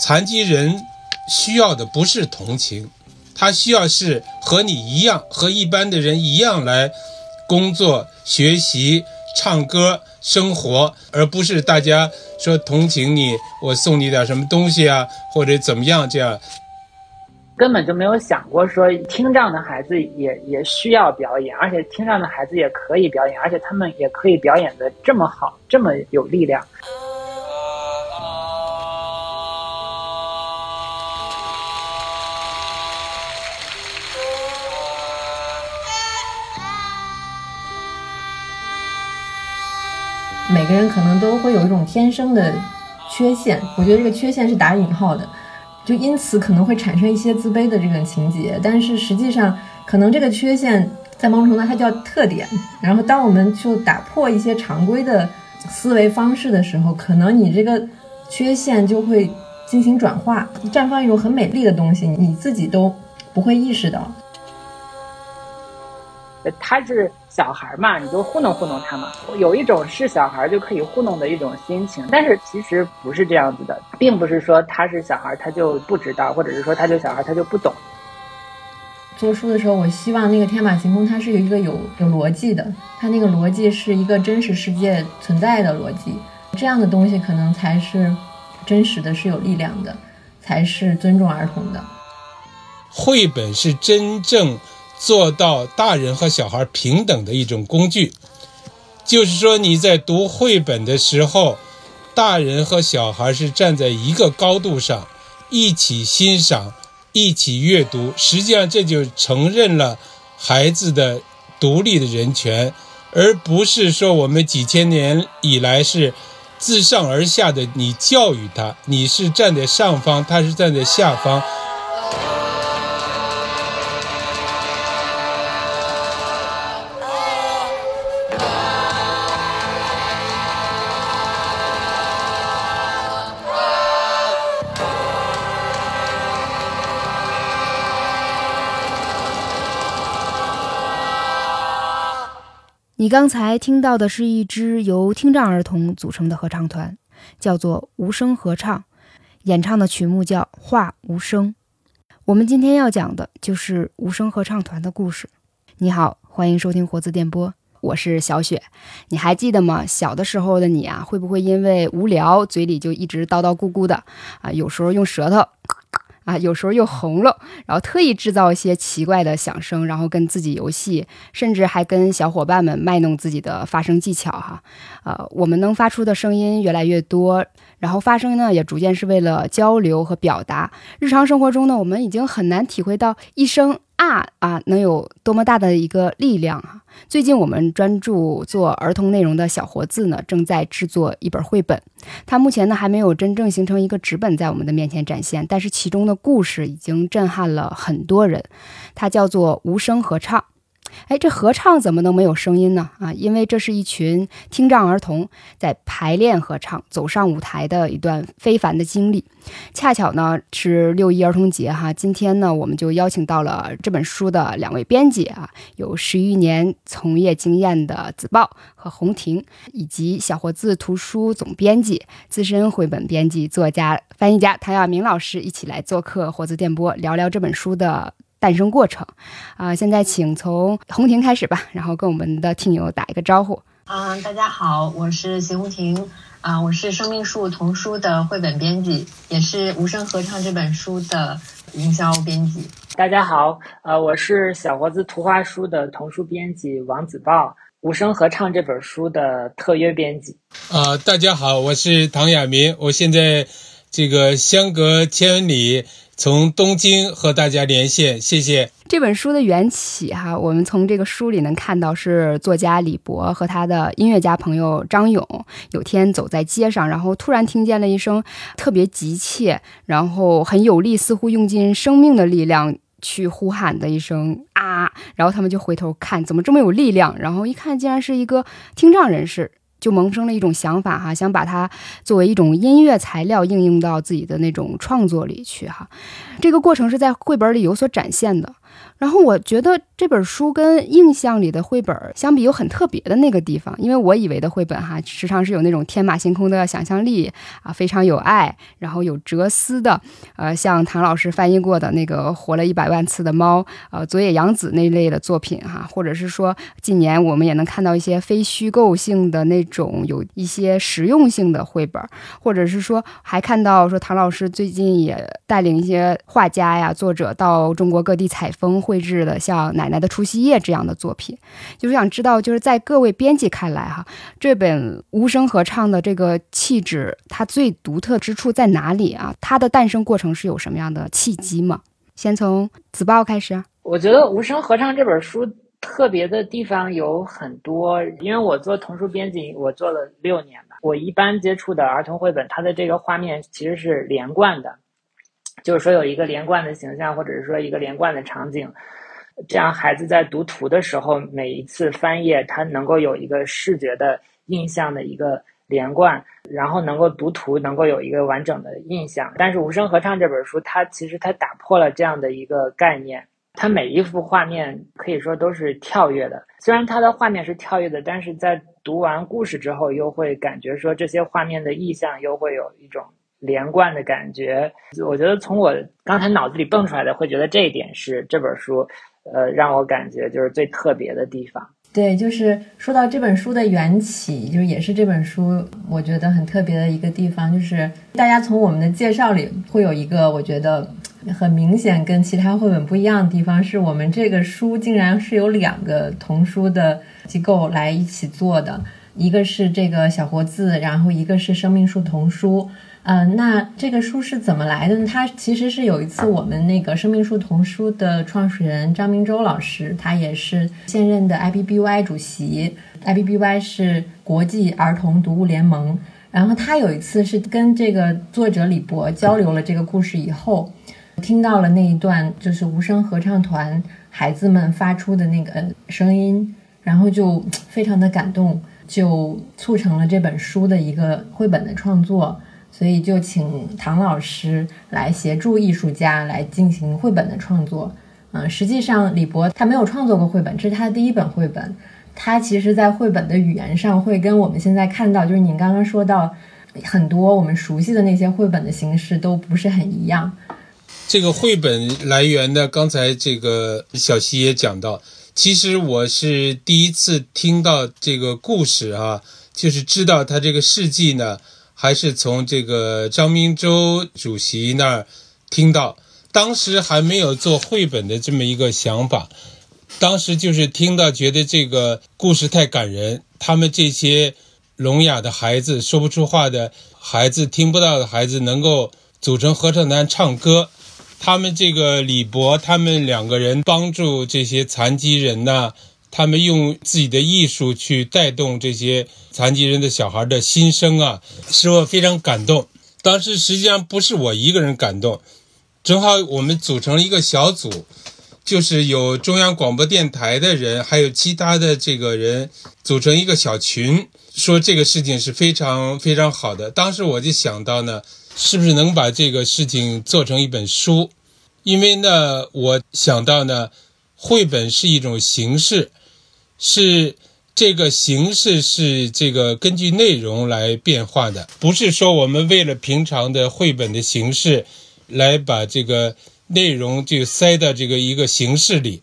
残疾人需要的不是同情，他需要是和你一样，和一般的人一样来工作、学习、唱歌、生活，而不是大家说同情你，我送你点什么东西啊，或者怎么样这样。根本就没有想过说听障的孩子也也需要表演，而且听障的孩子也可以表演，而且他们也可以表演的这么好，这么有力量。个人可能都会有一种天生的缺陷，我觉得这个缺陷是打引号的。就因此可能会产生一些自卑的这种情节，但是实际上可能这个缺陷在某种程度它叫特点。然后当我们就打破一些常规的思维方式的时候，可能你这个缺陷就会进行转化，绽放一种很美丽的东西，你自己都不会意识到。他是。小孩嘛，你就糊弄糊弄他嘛。有一种是小孩就可以糊弄的一种心情，但是其实不是这样子的，并不是说他是小孩他就不知道，或者是说他就小孩他就不懂。做书的时候，我希望那个天马行空它是有一个有有逻辑的，它那个逻辑是一个真实世界存在的逻辑，这样的东西可能才是真实的，是有力量的，才是尊重儿童的。绘本是真正。做到大人和小孩平等的一种工具，就是说你在读绘本的时候，大人和小孩是站在一个高度上，一起欣赏，一起阅读。实际上，这就承认了孩子的独立的人权，而不是说我们几千年以来是自上而下的你教育他，你是站在上方，他是站在下方。你刚才听到的是一支由听障儿童组成的合唱团，叫做无声合唱，演唱的曲目叫《话无声》。我们今天要讲的就是无声合唱团的故事。你好，欢迎收听活字电波，我是小雪。你还记得吗？小的时候的你啊，会不会因为无聊，嘴里就一直叨叨咕咕的啊？有时候用舌头。啊，有时候又红了，然后特意制造一些奇怪的响声，然后跟自己游戏，甚至还跟小伙伴们卖弄自己的发声技巧哈。呃，我们能发出的声音越来越多，然后发声呢也逐渐是为了交流和表达。日常生活中呢，我们已经很难体会到一声。啊啊，能有多么大的一个力量啊！最近我们专注做儿童内容的小活字呢，正在制作一本绘本。它目前呢还没有真正形成一个纸本在我们的面前展现，但是其中的故事已经震撼了很多人。它叫做《无声合唱》。哎，这合唱怎么能没有声音呢？啊，因为这是一群听障儿童在排练合唱、走上舞台的一段非凡的经历。恰巧呢是六一儿童节哈，今天呢我们就邀请到了这本书的两位编辑啊，有十余年从业经验的子豹和红婷，以及小活字图书总编辑、资深绘本编辑、作家、翻译家唐亚明老师一起来做客活字电波，聊聊这本书的。诞生过程，啊，现在请从红婷开始吧，然后跟我们的听友打一个招呼。嗯，大家好，我是邢红婷，啊，我是生命树童书的绘本编辑，也是无声合唱这本书的营销编辑。大家好，呃，我是小活子图画书的童书编辑王子豹，无声合唱这本书的特约编辑。啊，大家好，我是唐亚明，我现在这个相隔千里。从东京和大家连线，谢谢。这本书的缘起哈，我们从这个书里能看到，是作家李博和他的音乐家朋友张勇，有天走在街上，然后突然听见了一声特别急切，然后很有力，似乎用尽生命的力量去呼喊的一声啊，然后他们就回头看，怎么这么有力量？然后一看，竟然是一个听障人士。就萌生了一种想法哈，想把它作为一种音乐材料应用到自己的那种创作里去哈。这个过程是在绘本里有所展现的。然后我觉得这本书跟印象里的绘本相比有很特别的那个地方，因为我以为的绘本哈，时常是有那种天马行空的想象力啊，非常有爱，然后有哲思的，呃，像唐老师翻译过的那个活了一百万次的猫，呃，佐野洋子那类的作品哈，或者是说近年我们也能看到一些非虚构性的那种有一些实用性的绘本，或者是说还看到说唐老师最近也带领一些画家呀、作者到中国各地采风。绘制的像《奶奶的除夕夜》这样的作品，就是想知道，就是在各位编辑看来，哈，这本无声合唱的这个气质，它最独特之处在哪里啊？它的诞生过程是有什么样的契机吗？先从子报开始。我觉得无声合唱这本书特别的地方有很多，因为我做童书编辑，我做了六年吧。我一般接触的儿童绘本，它的这个画面其实是连贯的。就是说有一个连贯的形象，或者是说一个连贯的场景，这样孩子在读图的时候，每一次翻页，他能够有一个视觉的印象的一个连贯，然后能够读图，能够有一个完整的印象。但是《无声合唱》这本书，它其实它打破了这样的一个概念，它每一幅画面可以说都是跳跃的。虽然它的画面是跳跃的，但是在读完故事之后，又会感觉说这些画面的意象又会有一种。连贯的感觉，我觉得从我刚才脑子里蹦出来的，会觉得这一点是这本书，呃，让我感觉就是最特别的地方。对，就是说到这本书的缘起，就是也是这本书我觉得很特别的一个地方，就是大家从我们的介绍里会有一个我觉得很明显跟其他绘本不一样的地方，是我们这个书竟然是有两个童书的机构来一起做的，一个是这个小活字，然后一个是生命树童书。嗯，那这个书是怎么来的呢？它其实是有一次我们那个生命树童书的创始人张明洲老师，他也是现任的 IBBY 主席，IBBY 是国际儿童读物联盟。然后他有一次是跟这个作者李博交流了这个故事以后，听到了那一段就是无声合唱团孩子们发出的那个声音，然后就非常的感动，就促成了这本书的一个绘本的创作。所以就请唐老师来协助艺术家来进行绘本的创作。嗯，实际上李博他没有创作过绘本，这是他的第一本绘本。他其实，在绘本的语言上会跟我们现在看到，就是您刚刚说到很多我们熟悉的那些绘本的形式都不是很一样。这个绘本来源呢，刚才这个小溪也讲到，其实我是第一次听到这个故事啊，就是知道他这个事迹呢。还是从这个张明洲主席那儿听到，当时还没有做绘本的这么一个想法，当时就是听到觉得这个故事太感人，他们这些聋哑的孩子、说不出话的孩子、听不到的孩子能够组成合唱团唱歌，他们这个李博他们两个人帮助这些残疾人呢。他们用自己的艺术去带动这些残疾人的小孩的心声啊，使我非常感动。当时实际上不是我一个人感动，正好我们组成了一个小组，就是有中央广播电台的人，还有其他的这个人组成一个小群，说这个事情是非常非常好的。当时我就想到呢，是不是能把这个事情做成一本书？因为呢，我想到呢，绘本是一种形式。是这个形式是这个根据内容来变化的，不是说我们为了平常的绘本的形式来把这个内容就塞到这个一个形式里，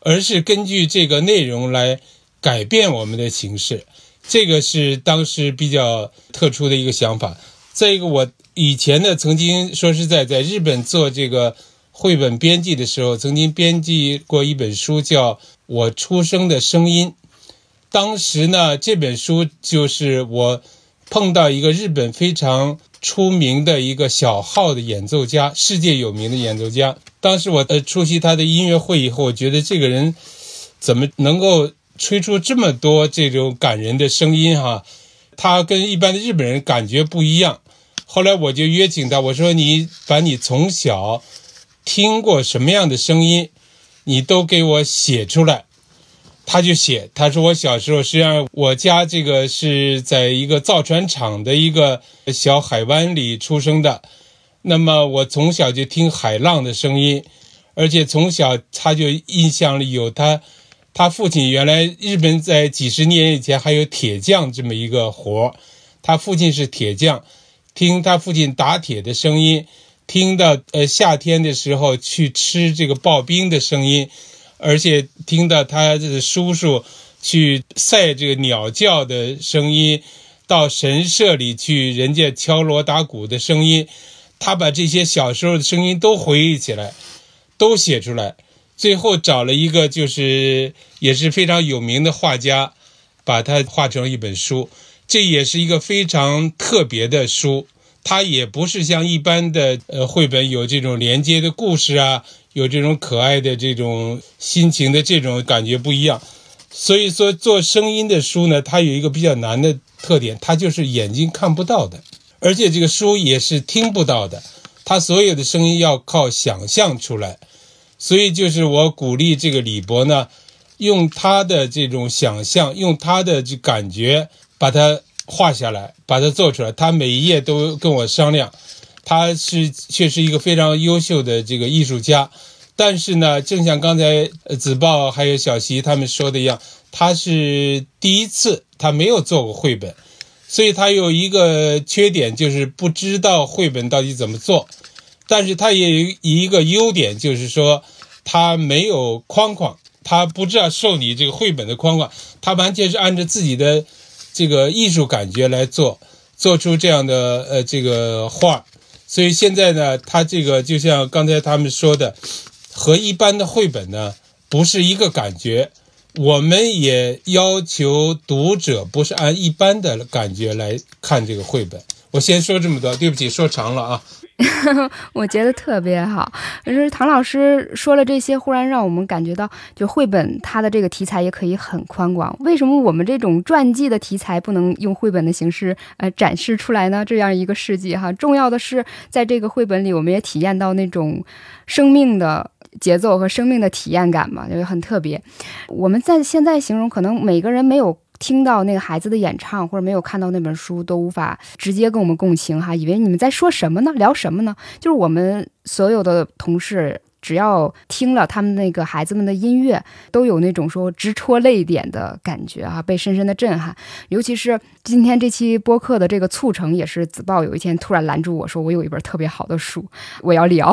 而是根据这个内容来改变我们的形式。这个是当时比较特殊的一个想法。再一个，我以前呢曾经说实在在日本做这个绘本编辑的时候，曾经编辑过一本书叫。我出生的声音，当时呢，这本书就是我碰到一个日本非常出名的一个小号的演奏家，世界有名的演奏家。当时我呃出席他的音乐会以后，我觉得这个人怎么能够吹出这么多这种感人的声音哈？他跟一般的日本人感觉不一样。后来我就约请他，我说你把你从小听过什么样的声音？你都给我写出来，他就写。他说我小时候实际上我家这个是在一个造船厂的一个小海湾里出生的，那么我从小就听海浪的声音，而且从小他就印象里有他，他父亲原来日本在几十年以前还有铁匠这么一个活他父亲是铁匠，听他父亲打铁的声音，听到呃夏天的时候去吃这个刨冰的声音，而且听到他的叔叔去赛这个鸟叫的声音，到神社里去人家敲锣打鼓的声音，他把这些小时候的声音都回忆起来。都写出来，最后找了一个就是也是非常有名的画家，把它画成一本书。这也是一个非常特别的书，它也不是像一般的呃绘本有这种连接的故事啊，有这种可爱的这种心情的这种感觉不一样。所以说做声音的书呢，它有一个比较难的特点，它就是眼睛看不到的，而且这个书也是听不到的。它所有的声音要靠想象出来，所以就是我鼓励这个李博呢，用他的这种想象，用他的这感觉，把它画下来，把它做出来。他每一页都跟我商量，他是确实一个非常优秀的这个艺术家，但是呢，正像刚才子豹还有小溪他们说的一样，他是第一次，他没有做过绘本。所以他有一个缺点，就是不知道绘本到底怎么做，但是他也有一个优点，就是说他没有框框，他不知道受你这个绘本的框框，他完全是按照自己的这个艺术感觉来做，做出这样的呃这个画。所以现在呢，他这个就像刚才他们说的，和一般的绘本呢不是一个感觉。我们也要求读者不是按一般的感觉来看这个绘本。我先说这么多，对不起，说长了啊。我觉得特别好，就是唐老师说了这些，忽然让我们感觉到，就绘本它的这个题材也可以很宽广。为什么我们这种传记的题材不能用绘本的形式呃展示出来呢？这样一个世纪哈，重要的是在这个绘本里，我们也体验到那种生命的。节奏和生命的体验感嘛，就很特别。我们在现在形容，可能每个人没有听到那个孩子的演唱，或者没有看到那本书，都无法直接跟我们共情哈。以为你们在说什么呢？聊什么呢？就是我们所有的同事。只要听了他们那个孩子们的音乐，都有那种说直戳泪点的感觉啊，被深深的震撼。尤其是今天这期播客的这个促成，也是子豹有一天突然拦住我说：“我有一本特别好的书，我要聊。”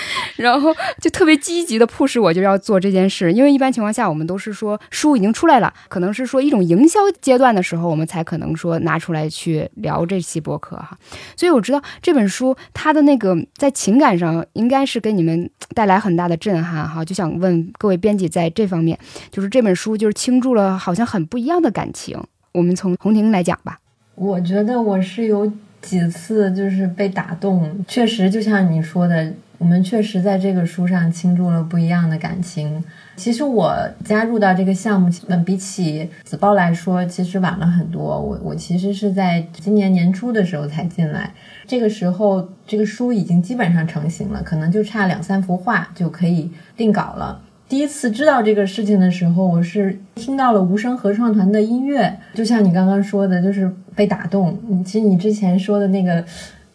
然后就特别积极的迫使我就要做这件事。因为一般情况下，我们都是说书已经出来了，可能是说一种营销阶段的时候，我们才可能说拿出来去聊这期播客哈。所以我知道这本书它的那个在情感上应该是给你们。带来很大的震撼哈，就想问各位编辑，在这方面，就是这本书就是倾注了好像很不一样的感情。我们从红婷来讲吧。我觉得我是有几次就是被打动，确实就像你说的，我们确实在这个书上倾注了不一样的感情。其实我加入到这个项目，嗯，比起子豹来说，其实晚了很多。我我其实是在今年年初的时候才进来。这个时候，这个书已经基本上成型了，可能就差两三幅画就可以定稿了。第一次知道这个事情的时候，我是听到了无声合唱团的音乐，就像你刚刚说的，就是被打动。其实你之前说的那个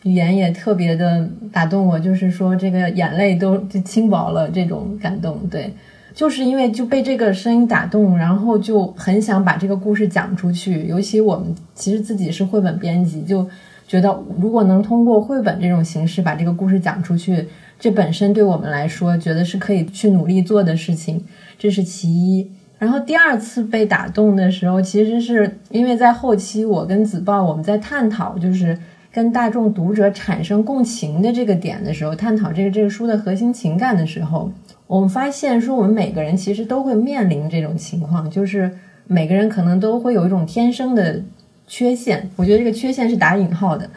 语言也特别的打动我，就是说这个眼泪都就轻薄了，这种感动。对，就是因为就被这个声音打动，然后就很想把这个故事讲出去。尤其我们其实自己是绘本编辑，就。觉得如果能通过绘本这种形式把这个故事讲出去，这本身对我们来说，觉得是可以去努力做的事情，这是其一。然后第二次被打动的时候，其实是因为在后期我跟子豹我们在探讨，就是跟大众读者产生共情的这个点的时候，探讨这个这个书的核心情感的时候，我们发现说我们每个人其实都会面临这种情况，就是每个人可能都会有一种天生的。缺陷，我觉得这个缺陷是打引号的，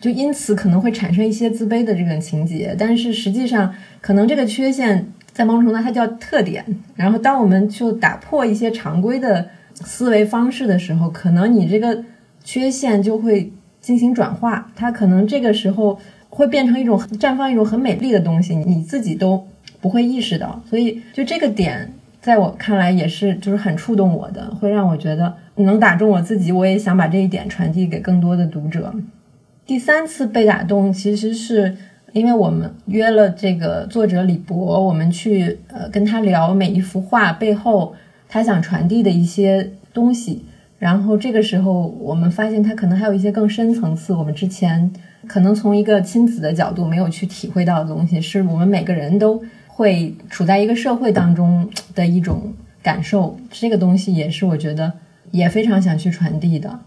就因此可能会产生一些自卑的这种情节。但是实际上，可能这个缺陷在某种程度它叫特点。然后，当我们就打破一些常规的思维方式的时候，可能你这个缺陷就会进行转化，它可能这个时候会变成一种绽放一种很美丽的东西，你自己都不会意识到。所以，就这个点，在我看来也是就是很触动我的，会让我觉得。能打中我自己，我也想把这一点传递给更多的读者。第三次被打动，其实是因为我们约了这个作者李博，我们去呃跟他聊每一幅画背后他想传递的一些东西。然后这个时候，我们发现他可能还有一些更深层次，我们之前可能从一个亲子的角度没有去体会到的东西，是我们每个人都会处在一个社会当中的一种感受。这个东西也是我觉得也非常想去传递的。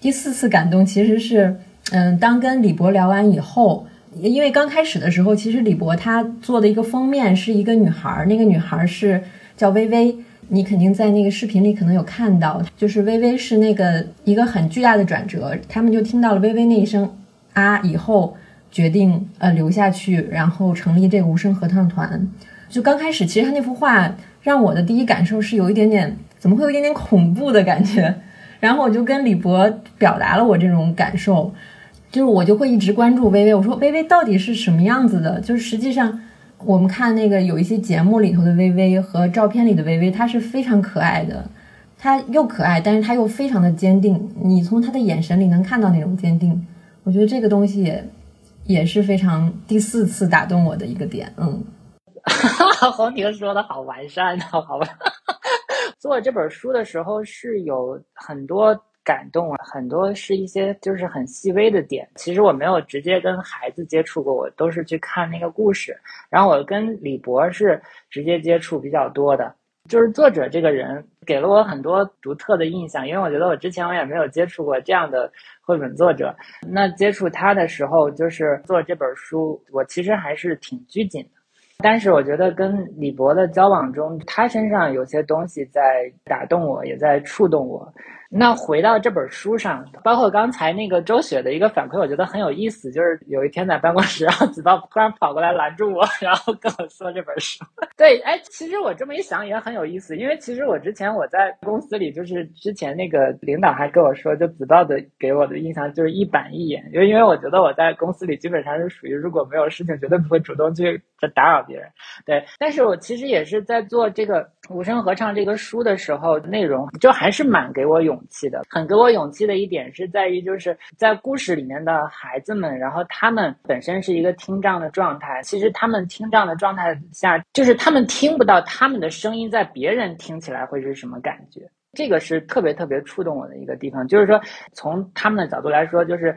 第四次感动其实是，嗯，当跟李博聊完以后，因为刚开始的时候，其实李博他做的一个封面是一个女孩，那个女孩是叫微微。你肯定在那个视频里可能有看到，就是微微是那个一个很巨大的转折，他们就听到了微微那一声啊，以后决定呃留下去，然后成立这个无声合唱团。就刚开始，其实他那幅画让我的第一感受是有一点点，怎么会有一点点恐怖的感觉？然后我就跟李博表达了我这种感受，就是我就会一直关注微微，我说微微到底是什么样子的？就是实际上。我们看那个有一些节目里头的微微和照片里的微微，她是非常可爱的，她又可爱，但是她又非常的坚定。你从她的眼神里能看到那种坚定，我觉得这个东西也也是非常第四次打动我的一个点。嗯，黄婷说的好完善的，好吧？做这本书的时候是有很多。感动啊，很多是一些就是很细微的点。其实我没有直接跟孩子接触过，我都是去看那个故事。然后我跟李博是直接接触比较多的，就是作者这个人给了我很多独特的印象，因为我觉得我之前我也没有接触过这样的绘本作者。那接触他的时候，就是做这本书，我其实还是挺拘谨的。但是我觉得跟李博的交往中，他身上有些东西在打动我，也在触动我。那回到这本书上，包括刚才那个周雪的一个反馈，我觉得很有意思。就是有一天在办公室，然后子豹突然跑过来拦住我，然后跟我说这本书。对，哎，其实我这么一想也很有意思，因为其实我之前我在公司里，就是之前那个领导还跟我说，就子豹的给我的印象就是一板一眼，就因为我觉得我在公司里基本上是属于如果没有事情，绝对不会主动去打扰别人。对，但是我其实也是在做这个无声合唱这个书的时候，内容就还是蛮给我勇。气的，很给我勇气的一点是在于，就是在故事里面的孩子们，然后他们本身是一个听障的状态，其实他们听障的状态下，就是他们听不到他们的声音，在别人听起来会是什么感觉？这个是特别特别触动我的一个地方，就是说从他们的角度来说，就是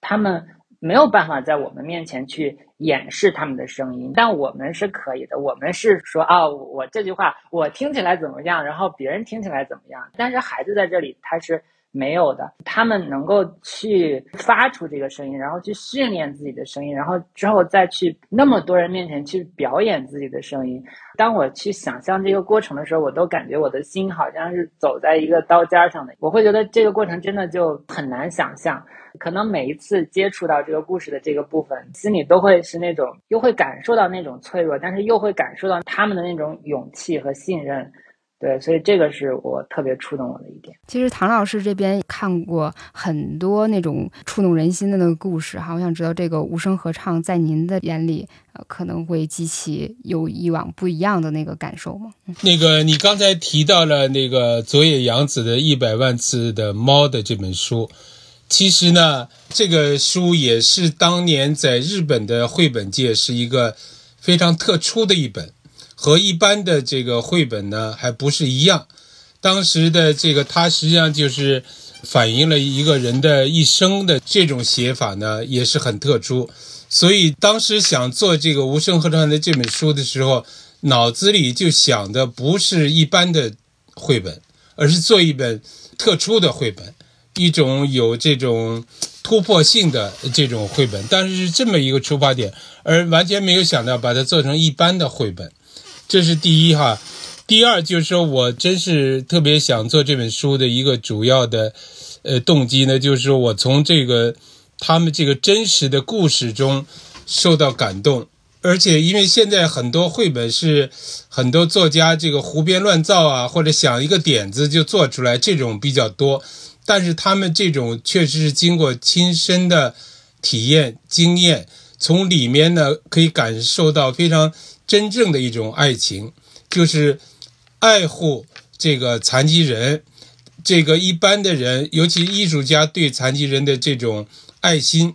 他们。没有办法在我们面前去掩饰他们的声音，但我们是可以的。我们是说啊，我这句话我听起来怎么样，然后别人听起来怎么样。但是孩子在这里他是没有的，他们能够去发出这个声音，然后去训练自己的声音，然后之后再去那么多人面前去表演自己的声音。当我去想象这个过程的时候，我都感觉我的心好像是走在一个刀尖上的。我会觉得这个过程真的就很难想象。可能每一次接触到这个故事的这个部分，心里都会是那种，又会感受到那种脆弱，但是又会感受到他们的那种勇气和信任。对，所以这个是我特别触动我的一点。其实唐老师这边看过很多那种触动人心的那个故事哈，我想知道这个无声合唱在您的眼里，呃，可能会激起有以往不一样的那个感受吗？那个你刚才提到了那个佐野洋子的一百万次的猫的这本书。其实呢，这个书也是当年在日本的绘本界是一个非常特殊的一本，和一般的这个绘本呢还不是一样。当时的这个它实际上就是反映了一个人的一生的这种写法呢，也是很特殊。所以当时想做这个无声合唱的这本书的时候，脑子里就想的不是一般的绘本，而是做一本特殊的绘本。一种有这种突破性的这种绘本，但是是这么一个出发点，而完全没有想到把它做成一般的绘本，这是第一哈。第二就是说我真是特别想做这本书的一个主要的呃动机呢，就是说我从这个他们这个真实的故事中受到感动，而且因为现在很多绘本是很多作家这个胡编乱造啊，或者想一个点子就做出来，这种比较多。但是他们这种确实是经过亲身的体验经验，从里面呢可以感受到非常真正的一种爱情，就是爱护这个残疾人，这个一般的人，尤其艺术家对残疾人的这种爱心，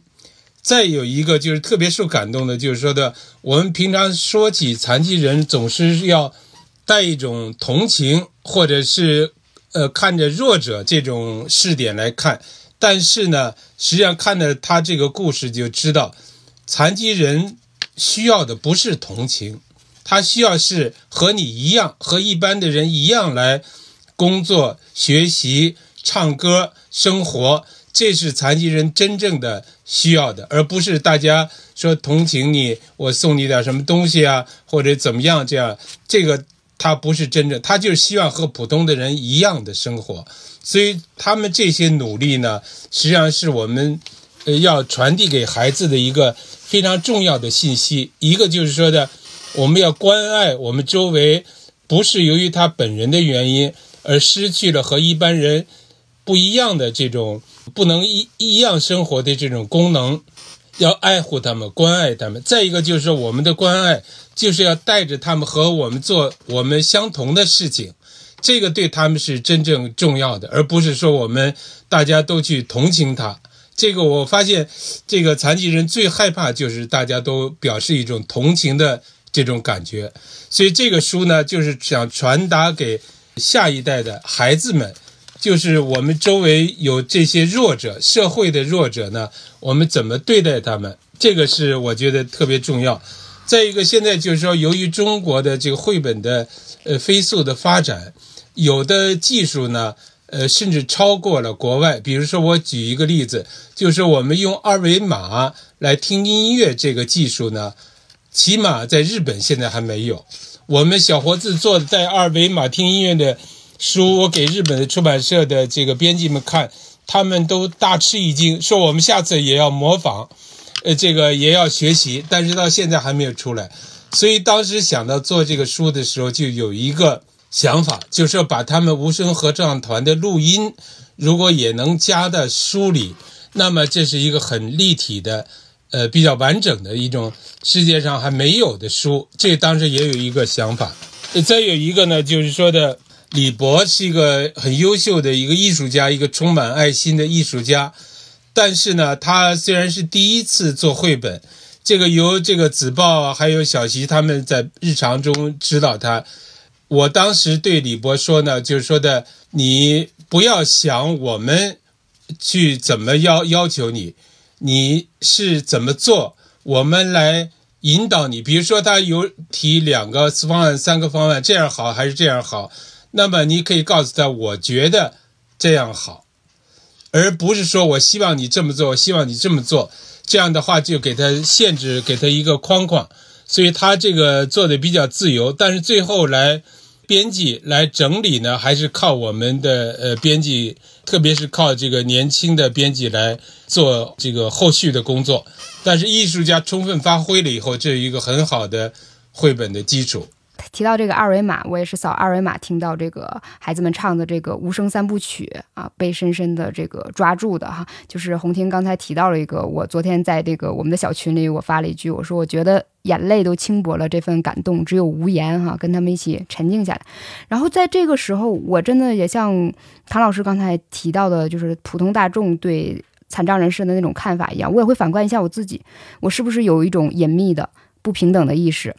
再有一个就是特别受感动的，就是说的，我们平常说起残疾人，总是要带一种同情，或者是呃看着弱者这种视点来看。但是呢，实际上看着他这个故事就知道，残疾人需要的不是同情，他需要是和你一样，和一般的人一样来工作、学习、唱歌、生活。这是残疾人真正的需要的，而不是大家说同情你，我送你点什么东西啊，或者怎么样这样。这个他不是真正，他就是希望和普通的人一样的生活。所以他们这些努力呢，实际上是我们要传递给孩子的一个非常重要的信息。一个就是说的，我们要关爱我们周围，不是由于他本人的原因而失去了和一般人不一样的这种。不能一一样生活的这种功能，要爱护他们，关爱他们。再一个就是，我们的关爱就是要带着他们和我们做我们相同的事情，这个对他们是真正重要的，而不是说我们大家都去同情他。这个我发现，这个残疾人最害怕就是大家都表示一种同情的这种感觉。所以这个书呢，就是想传达给下一代的孩子们。就是我们周围有这些弱者，社会的弱者呢，我们怎么对待他们？这个是我觉得特别重要。再一个，现在就是说，由于中国的这个绘本的呃飞速的发展，有的技术呢，呃，甚至超过了国外。比如说，我举一个例子，就是我们用二维码来听音乐这个技术呢，起码在日本现在还没有。我们小伙子做带二维码听音乐的。书我给日本的出版社的这个编辑们看，他们都大吃一惊，说我们下次也要模仿，呃，这个也要学习，但是到现在还没有出来。所以当时想到做这个书的时候，就有一个想法，就是要把他们无声合唱团的录音，如果也能加到书里，那么这是一个很立体的，呃，比较完整的一种世界上还没有的书。这当时也有一个想法。再有一个呢，就是说的。李博是一个很优秀的一个艺术家，一个充满爱心的艺术家。但是呢，他虽然是第一次做绘本，这个由这个子报还有小齐他们在日常中指导他。我当时对李博说呢，就是说的，你不要想我们去怎么要要求你，你是怎么做，我们来引导你。比如说，他有提两个方案、三个方案，这样好还是这样好？那么你可以告诉他，我觉得这样好，而不是说我希望你这么做，我希望你这么做。这样的话就给他限制，给他一个框框，所以他这个做的比较自由。但是最后来编辑、来整理呢，还是靠我们的呃编辑，特别是靠这个年轻的编辑来做这个后续的工作。但是艺术家充分发挥了以后，这有一个很好的绘本的基础。提到这个二维码，我也是扫二维码听到这个孩子们唱的这个无声三部曲啊，被深深的这个抓住的哈。就是红婷刚才提到了一个，我昨天在这个我们的小群里，我发了一句，我说我觉得眼泪都轻薄了，这份感动只有无言哈，跟他们一起沉静下来。然后在这个时候，我真的也像唐老师刚才提到的，就是普通大众对残障人士的那种看法一样，我也会反观一下我自己，我是不是有一种隐秘的不平等的意识，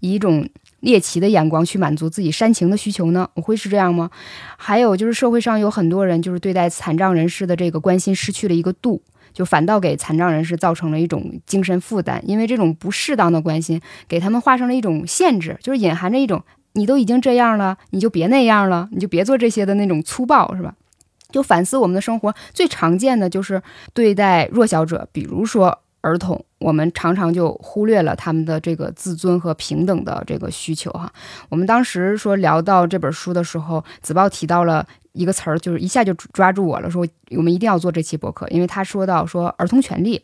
以一种。猎奇的眼光去满足自己煽情的需求呢？我会是这样吗？还有就是社会上有很多人就是对待残障人士的这个关心失去了一个度，就反倒给残障人士造成了一种精神负担。因为这种不适当的关心，给他们画上了一种限制，就是隐含着一种你都已经这样了，你就别那样了，你就别做这些的那种粗暴，是吧？就反思我们的生活最常见的就是对待弱小者，比如说。儿童，我们常常就忽略了他们的这个自尊和平等的这个需求哈。我们当时说聊到这本书的时候，子豹提到了一个词儿，就是一下就抓住我了，说我们一定要做这期博客，因为他说到说儿童权利。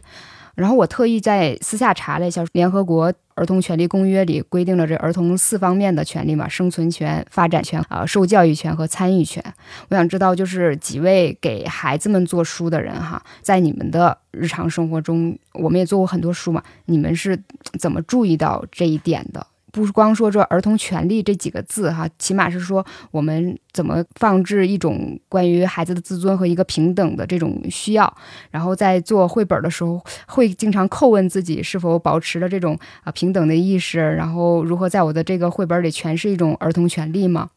然后我特意在私下查了一下联合国儿童权利公约里规定了这儿童四方面的权利嘛，生存权、发展权、啊受教育权和参与权。我想知道，就是几位给孩子们做书的人哈，在你们的日常生活中，我们也做过很多书嘛，你们是怎么注意到这一点的？不光说这儿童权利这几个字哈，起码是说我们怎么放置一种关于孩子的自尊和一个平等的这种需要。然后在做绘本的时候，会经常叩问自己是否保持了这种啊平等的意识，然后如何在我的这个绘本里诠释一种儿童权利吗？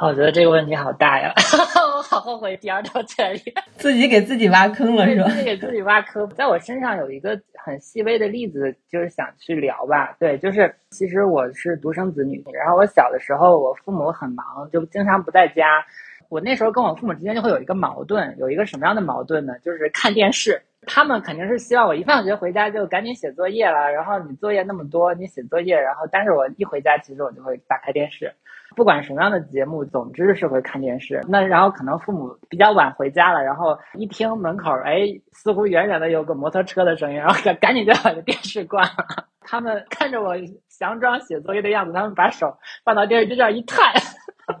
我觉得这个问题好大呀，我好后悔第二道权利，自己给自己挖坑了是吧？自己给自己挖坑。在我身上有一个很细微的例子，就是想去聊吧。对，就是其实我是独生子女，然后我小的时候我父母很忙，就经常不在家。我那时候跟我父母之间就会有一个矛盾，有一个什么样的矛盾呢？就是看电视。他们肯定是希望我一放学回家就赶紧写作业了，然后你作业那么多，你写作业，然后但是我一回家，其实我就会打开电视。不管什么样的节目，总之是会看电视。那然后可能父母比较晚回家了，然后一听门口，哎，似乎远远的有个摩托车的声音，然后赶 赶紧就把这电视关了。他们看着我佯装写作业的样子，他们把手放到电视机上一探，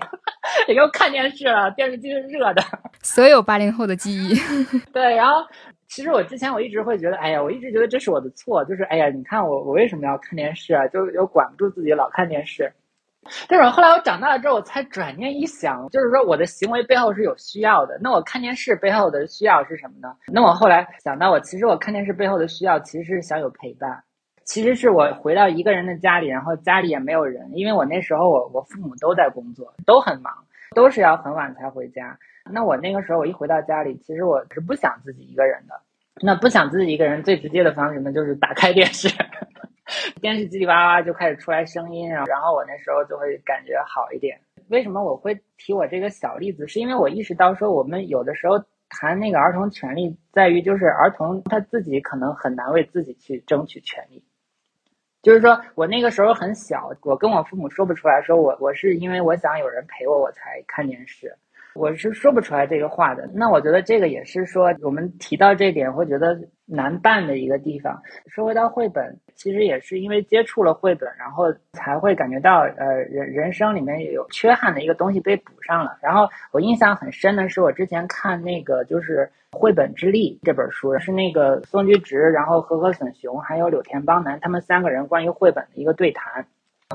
也又看电视了。电视机是热的。所有八零后的记忆。对，然后其实我之前我一直会觉得，哎呀，我一直觉得这是我的错，就是哎呀，你看我我为什么要看电视啊？就又管不住自己，老看电视。但是后来我长大了之后，我才转念一想，就是说我的行为背后是有需要的。那我看电视背后的需要是什么呢？那我后来想到，我其实我看电视背后的需要其实是想有陪伴，其实是我回到一个人的家里，然后家里也没有人，因为我那时候我我父母都在工作，都很忙，都是要很晚才回家。那我那个时候我一回到家里，其实我是不想自己一个人的。那不想自己一个人最直接的方式呢，就是打开电视。电视叽里哇哇就开始出来声音，然后然后我那时候就会感觉好一点。为什么我会提我这个小例子？是因为我意识到说，我们有的时候谈那个儿童权利，在于就是儿童他自己可能很难为自己去争取权利。就是说我那个时候很小，我跟我父母说不出来，说我我是因为我想有人陪我，我才看电视。我是说不出来这个话的。那我觉得这个也是说，我们提到这点会觉得难办的一个地方。说回到绘本，其实也是因为接触了绘本，然后才会感觉到，呃，人人生里面有缺憾的一个东西被补上了。然后我印象很深的是，我之前看那个就是《绘本之力》这本书，是那个松居直，然后和和隼雄还有柳田邦男他们三个人关于绘本的一个对谈。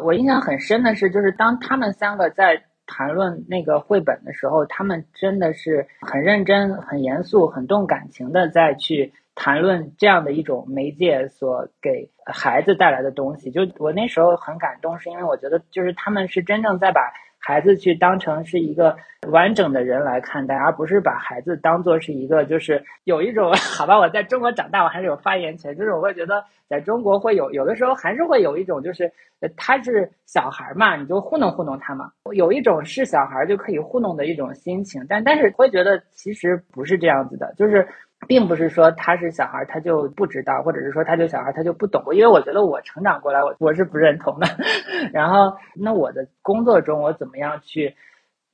我印象很深的是，就是当他们三个在。谈论那个绘本的时候，他们真的是很认真、很严肃、很动感情的在去谈论这样的一种媒介所给孩子带来的东西。就我那时候很感动，是因为我觉得就是他们是真正在把。孩子去当成是一个完整的人来看待，而不是把孩子当做是一个，就是有一种 好吧，我在中国长大，我还是有发言权。就是我会觉得，在中国会有有的时候还是会有一种，就是他是小孩嘛，你就糊弄糊弄他嘛，有一种是小孩就可以糊弄的一种心情。但但是会觉得其实不是这样子的，就是。并不是说他是小孩他就不知道，或者是说他就小孩他就不懂。因为我觉得我成长过来，我我是不认同的。然后，那我的工作中，我怎么样去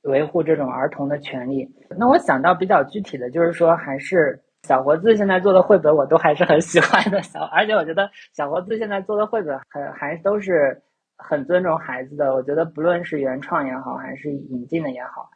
维护这种儿童的权利？那我想到比较具体的就是说，还是小活字现在做的绘本，我都还是很喜欢的。小，而且我觉得小活字现在做的绘本，很还都是很尊重孩子的。我觉得不论是原创也好，还是引进的也好。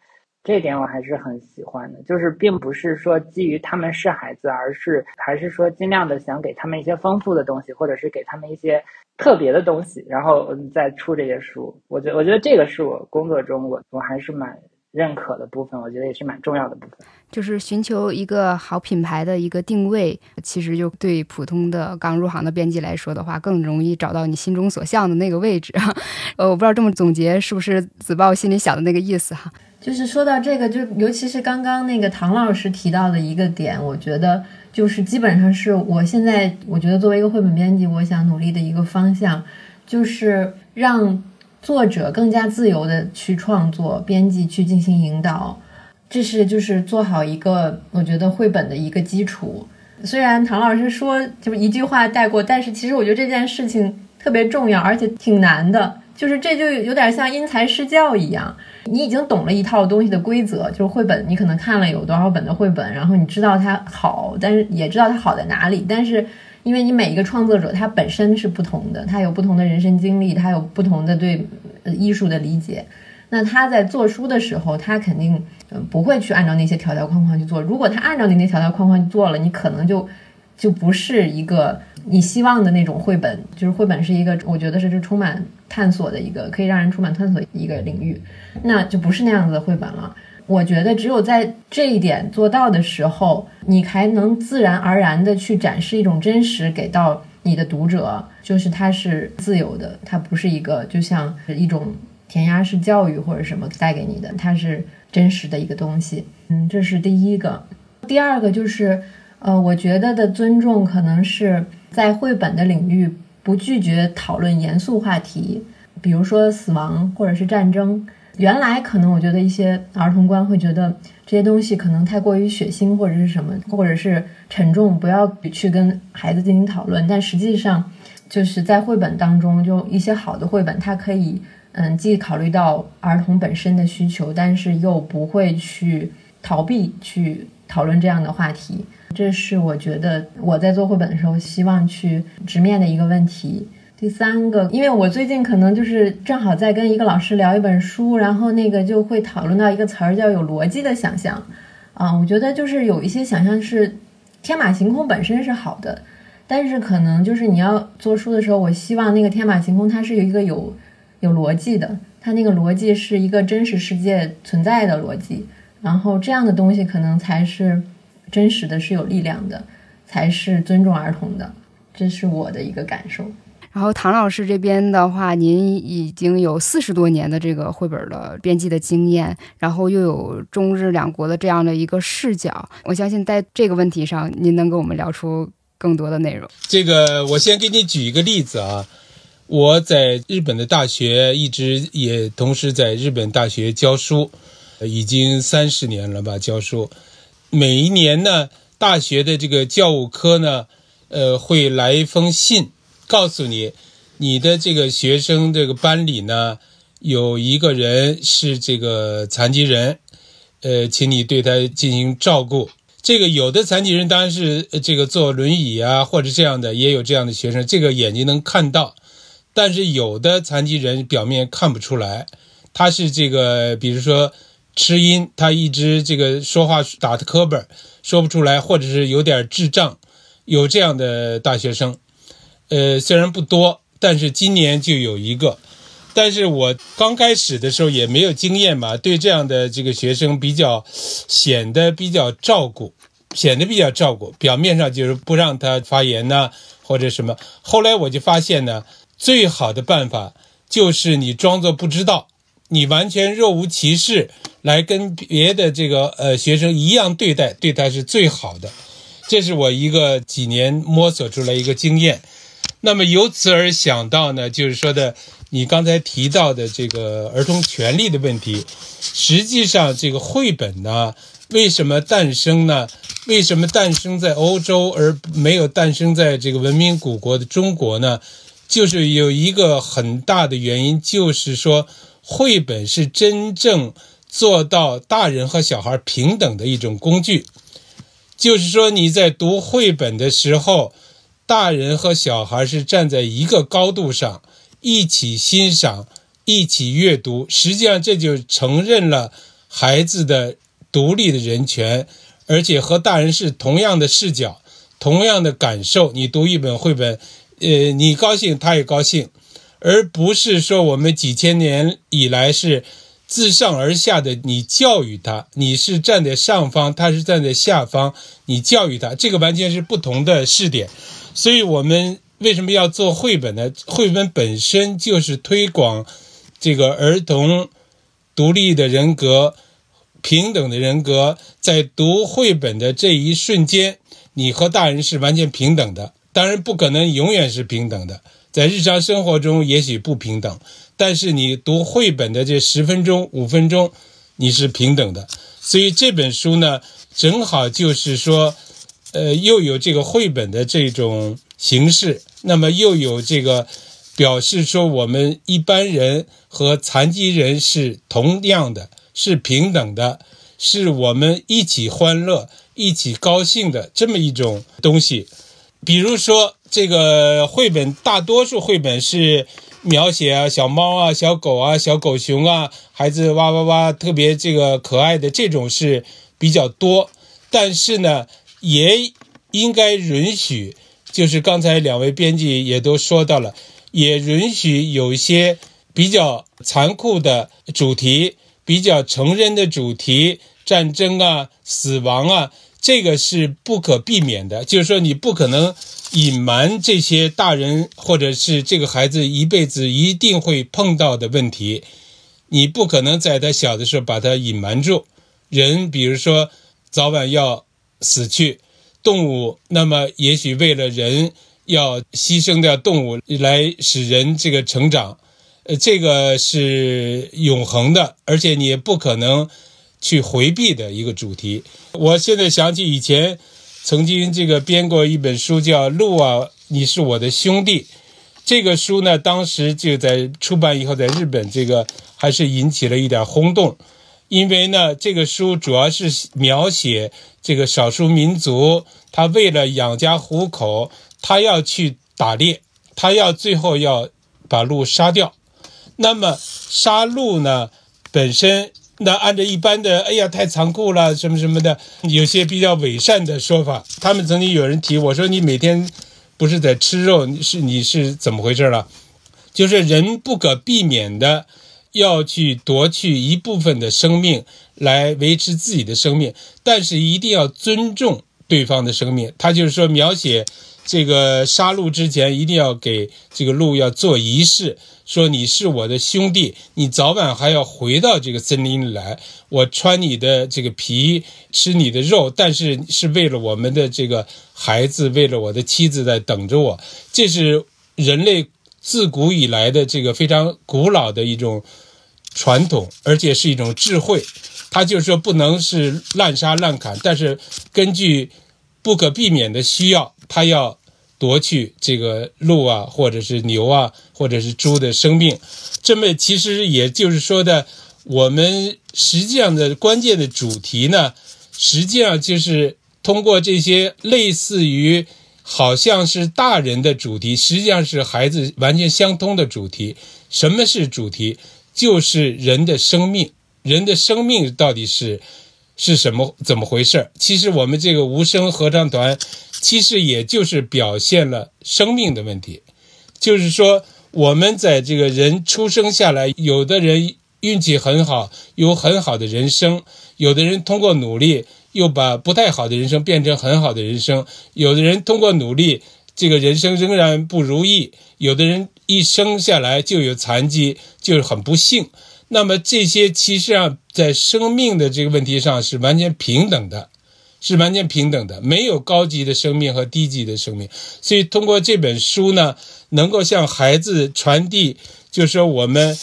这点我还是很喜欢的，就是并不是说基于他们是孩子，而是还是说尽量的想给他们一些丰富的东西，或者是给他们一些特别的东西，然后再出这些书。我觉我觉得这个是我工作中我我还是蛮认可的部分，我觉得也是蛮重要的部分。就是寻求一个好品牌的一个定位，其实就对普通的刚入行的编辑来说的话，更容易找到你心中所向的那个位置。呃，我不知道这么总结是不是子豹心里想的那个意思哈。就是说到这个，就尤其是刚刚那个唐老师提到的一个点，我觉得就是基本上是我现在我觉得作为一个绘本编辑，我想努力的一个方向，就是让作者更加自由的去创作，编辑去进行引导，这是就是做好一个我觉得绘本的一个基础。虽然唐老师说就是一句话带过，但是其实我觉得这件事情特别重要，而且挺难的。就是这就有点像因材施教一样，你已经懂了一套东西的规则，就是绘本，你可能看了有多少本的绘本，然后你知道它好，但是也知道它好在哪里。但是因为你每一个创作者他本身是不同的，他有不同的人生经历，他有不同的对艺术的理解，那他在做书的时候，他肯定不会去按照那些条条框框去做。如果他按照那些条条框框去做了，你可能就就不是一个你希望的那种绘本，就是绘本是一个，我觉得是是充满探索的一个，可以让人充满探索一个领域，那就不是那样子的绘本了。我觉得只有在这一点做到的时候，你还能自然而然的去展示一种真实给到你的读者，就是它是自由的，它不是一个就像一种填鸭式教育或者什么带给你的，它是真实的一个东西。嗯，这是第一个。第二个就是，呃，我觉得的尊重可能是在绘本的领域不拒绝讨论严肃话题，比如说死亡或者是战争。原来可能我觉得一些儿童观会觉得这些东西可能太过于血腥或者是什么，或者是沉重，不要去跟孩子进行讨论。但实际上，就是在绘本当中，就一些好的绘本，它可以嗯，既考虑到儿童本身的需求，但是又不会去逃避去讨论这样的话题。这是我觉得我在做绘本的时候希望去直面的一个问题。第三个，因为我最近可能就是正好在跟一个老师聊一本书，然后那个就会讨论到一个词儿叫有逻辑的想象，啊，我觉得就是有一些想象是天马行空本身是好的，但是可能就是你要做书的时候，我希望那个天马行空它是有一个有有逻辑的，它那个逻辑是一个真实世界存在的逻辑，然后这样的东西可能才是真实的，是有力量的，才是尊重儿童的，这是我的一个感受。然后唐老师这边的话，您已经有四十多年的这个绘本的编辑的经验，然后又有中日两国的这样的一个视角，我相信在这个问题上，您能跟我们聊出更多的内容。这个我先给你举一个例子啊，我在日本的大学一直也同时在日本大学教书，已经三十年了吧教书，每一年呢，大学的这个教务科呢，呃，会来一封信。告诉你，你的这个学生这个班里呢，有一个人是这个残疾人，呃，请你对他进行照顾。这个有的残疾人当然是这个坐轮椅啊，或者这样的，也有这样的学生，这个眼睛能看到。但是有的残疾人表面看不出来，他是这个，比如说吃音，他一直这个说话打的磕巴，说不出来，或者是有点智障，有这样的大学生。呃，虽然不多，但是今年就有一个。但是我刚开始的时候也没有经验嘛，对这样的这个学生比较显得比较照顾，显得比较照顾。表面上就是不让他发言呐，或者什么。后来我就发现呢，最好的办法就是你装作不知道，你完全若无其事来跟别的这个呃学生一样对待，对他是最好的。这是我一个几年摸索出来一个经验。那么由此而想到呢，就是说的，你刚才提到的这个儿童权利的问题，实际上这个绘本呢，为什么诞生呢？为什么诞生在欧洲而没有诞生在这个文明古国的中国呢？就是有一个很大的原因，就是说绘本是真正做到大人和小孩平等的一种工具，就是说你在读绘本的时候。大人和小孩是站在一个高度上，一起欣赏，一起阅读。实际上，这就承认了孩子的独立的人权，而且和大人是同样的视角、同样的感受。你读一本绘本，呃，你高兴，他也高兴，而不是说我们几千年以来是自上而下的。你教育他，你是站在上方，他是站在下方，你教育他，这个完全是不同的视点。所以我们为什么要做绘本呢？绘本本身就是推广这个儿童独立的人格、平等的人格。在读绘本的这一瞬间，你和大人是完全平等的。当然，不可能永远是平等的，在日常生活中也许不平等，但是你读绘本的这十分钟、五分钟，你是平等的。所以这本书呢，正好就是说。呃，又有这个绘本的这种形式，那么又有这个表示说我们一般人和残疾人是同样的，是平等的，是我们一起欢乐、一起高兴的这么一种东西。比如说，这个绘本大多数绘本是描写啊小猫啊、小狗啊、小狗熊啊，孩子哇哇哇特别这个可爱的这种是比较多，但是呢。也应该允许就是刚才两位编辑也都说到了，也允许有一些比较残酷的主题、比较成人的主题，战争啊、死亡啊，这个是不可避免的。就是说，你不可能隐瞒这些大人或者是这个孩子一辈子一定会碰到的问题，你不可能在他小的时候把他隐瞒住。人，比如说早晚要死去。动物，那么也许为了人要牺牲掉动物来使人这个成长，呃，这个是永恒的，而且你也不可能去回避的一个主题。我现在想起以前曾经这个编过一本书，叫《鹿啊，你是我的兄弟》。这个书呢，当时就在出版以后，在日本这个还是引起了一点轰动。因为呢，这个书主要是描写这个少数民族，他为了养家糊口，他要去打猎，他要最后要把鹿杀掉。那么杀鹿呢，本身那按照一般的，哎呀，太残酷了，什么什么的，有些比较伪善的说法。他们曾经有人提我说：“你每天不是在吃肉，是你是怎么回事了？”就是人不可避免的。要去夺去一部分的生命来维持自己的生命，但是一定要尊重对方的生命。他就是说，描写这个杀戮之前，一定要给这个鹿要做仪式，说你是我的兄弟，你早晚还要回到这个森林里来。我穿你的这个皮，吃你的肉，但是是为了我们的这个孩子，为了我的妻子在等着我。这是人类自古以来的这个非常古老的一种。传统，而且是一种智慧，他就是说不能是滥杀滥砍，但是根据不可避免的需要，他要夺去这个鹿啊，或者是牛啊，或者是猪的生命。这么其实也就是说的，我们实际上的关键的主题呢，实际上就是通过这些类似于好像是大人的主题，实际上是孩子完全相通的主题。什么是主题？就是人的生命，人的生命到底是是什么？怎么回事？其实我们这个无声合唱团，其实也就是表现了生命的问题。就是说，我们在这个人出生下来，有的人运气很好，有很好的人生；有的人通过努力，又把不太好的人生变成很好的人生；有的人通过努力，这个人生仍然不如意；有的人。一生下来就有残疾，就是很不幸。那么这些其实上在生命的这个问题上是完全平等的，是完全平等的，没有高级的生命和低级的生命。所以通过这本书呢，能够向孩子传递，就是说我们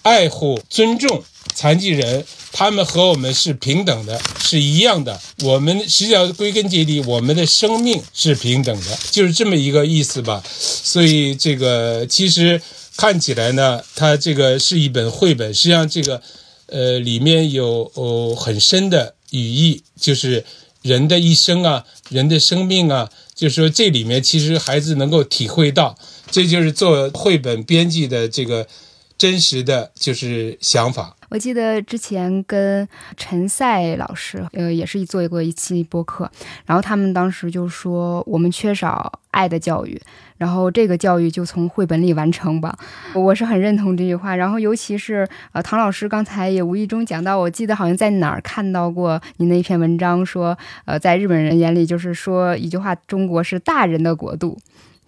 爱护、尊重残疾人。他们和我们是平等的，是一样的。我们实际上归根结底，我们的生命是平等的，就是这么一个意思吧。所以这个其实看起来呢，它这个是一本绘本，实际上这个呃里面有哦很深的语义，就是人的一生啊，人的生命啊，就是说这里面其实孩子能够体会到，这就是做绘本编辑的这个真实的就是想法。我记得之前跟陈赛老师，呃，也是做过一期播客，然后他们当时就说我们缺少爱的教育，然后这个教育就从绘本里完成吧。我是很认同这句话，然后尤其是呃，唐老师刚才也无意中讲到，我记得好像在哪儿看到过您的一篇文章，说呃，在日本人眼里就是说一句话，中国是大人的国度。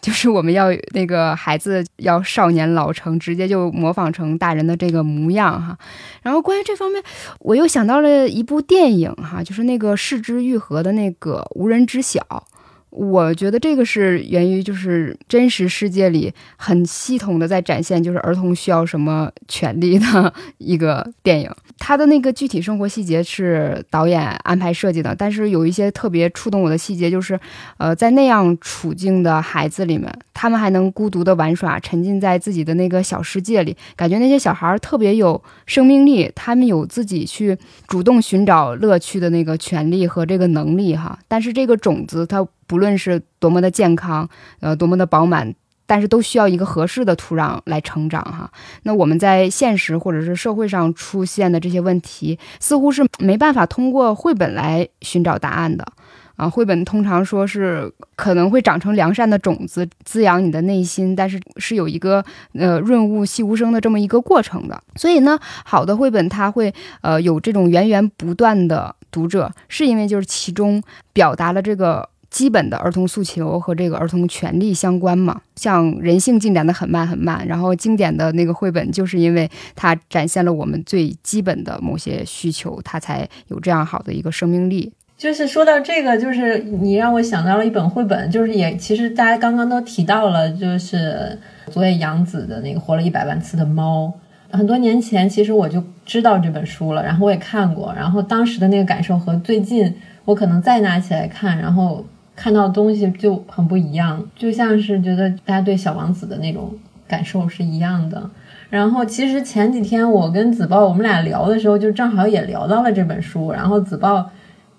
就是我们要那个孩子要少年老成，直接就模仿成大人的这个模样哈。然后关于这方面，我又想到了一部电影哈，就是那个逝之愈合的那个无人知晓。我觉得这个是源于就是真实世界里很系统的在展现，就是儿童需要什么权利的 一个电影。他的那个具体生活细节是导演安排设计的，但是有一些特别触动我的细节，就是呃，在那样处境的孩子里面，他们还能孤独的玩耍，沉浸在自己的那个小世界里，感觉那些小孩特别有生命力，他们有自己去主动寻找乐趣的那个权利和这个能力哈。但是这个种子它。不论是多么的健康，呃，多么的饱满，但是都需要一个合适的土壤来成长哈。那我们在现实或者是社会上出现的这些问题，似乎是没办法通过绘本来寻找答案的。啊，绘本通常说是可能会长成良善的种子，滋养你的内心，但是是有一个呃润物细无声的这么一个过程的。所以呢，好的绘本它会呃有这种源源不断的读者，是因为就是其中表达了这个基本的儿童诉求和这个儿童权利相关嘛。像人性进展的很慢很慢，然后经典的那个绘本就是因为它展现了我们最基本的某些需求，它才有这样好的一个生命力。就是说到这个，就是你让我想到了一本绘本，就是也其实大家刚刚都提到了，就是佐野洋子的那个《活了一百万次的猫》。很多年前，其实我就知道这本书了，然后我也看过，然后当时的那个感受和最近我可能再拿起来看，然后看到的东西就很不一样，就像是觉得大家对小王子的那种感受是一样的。然后其实前几天我跟子豹我们俩聊的时候，就正好也聊到了这本书，然后子豹。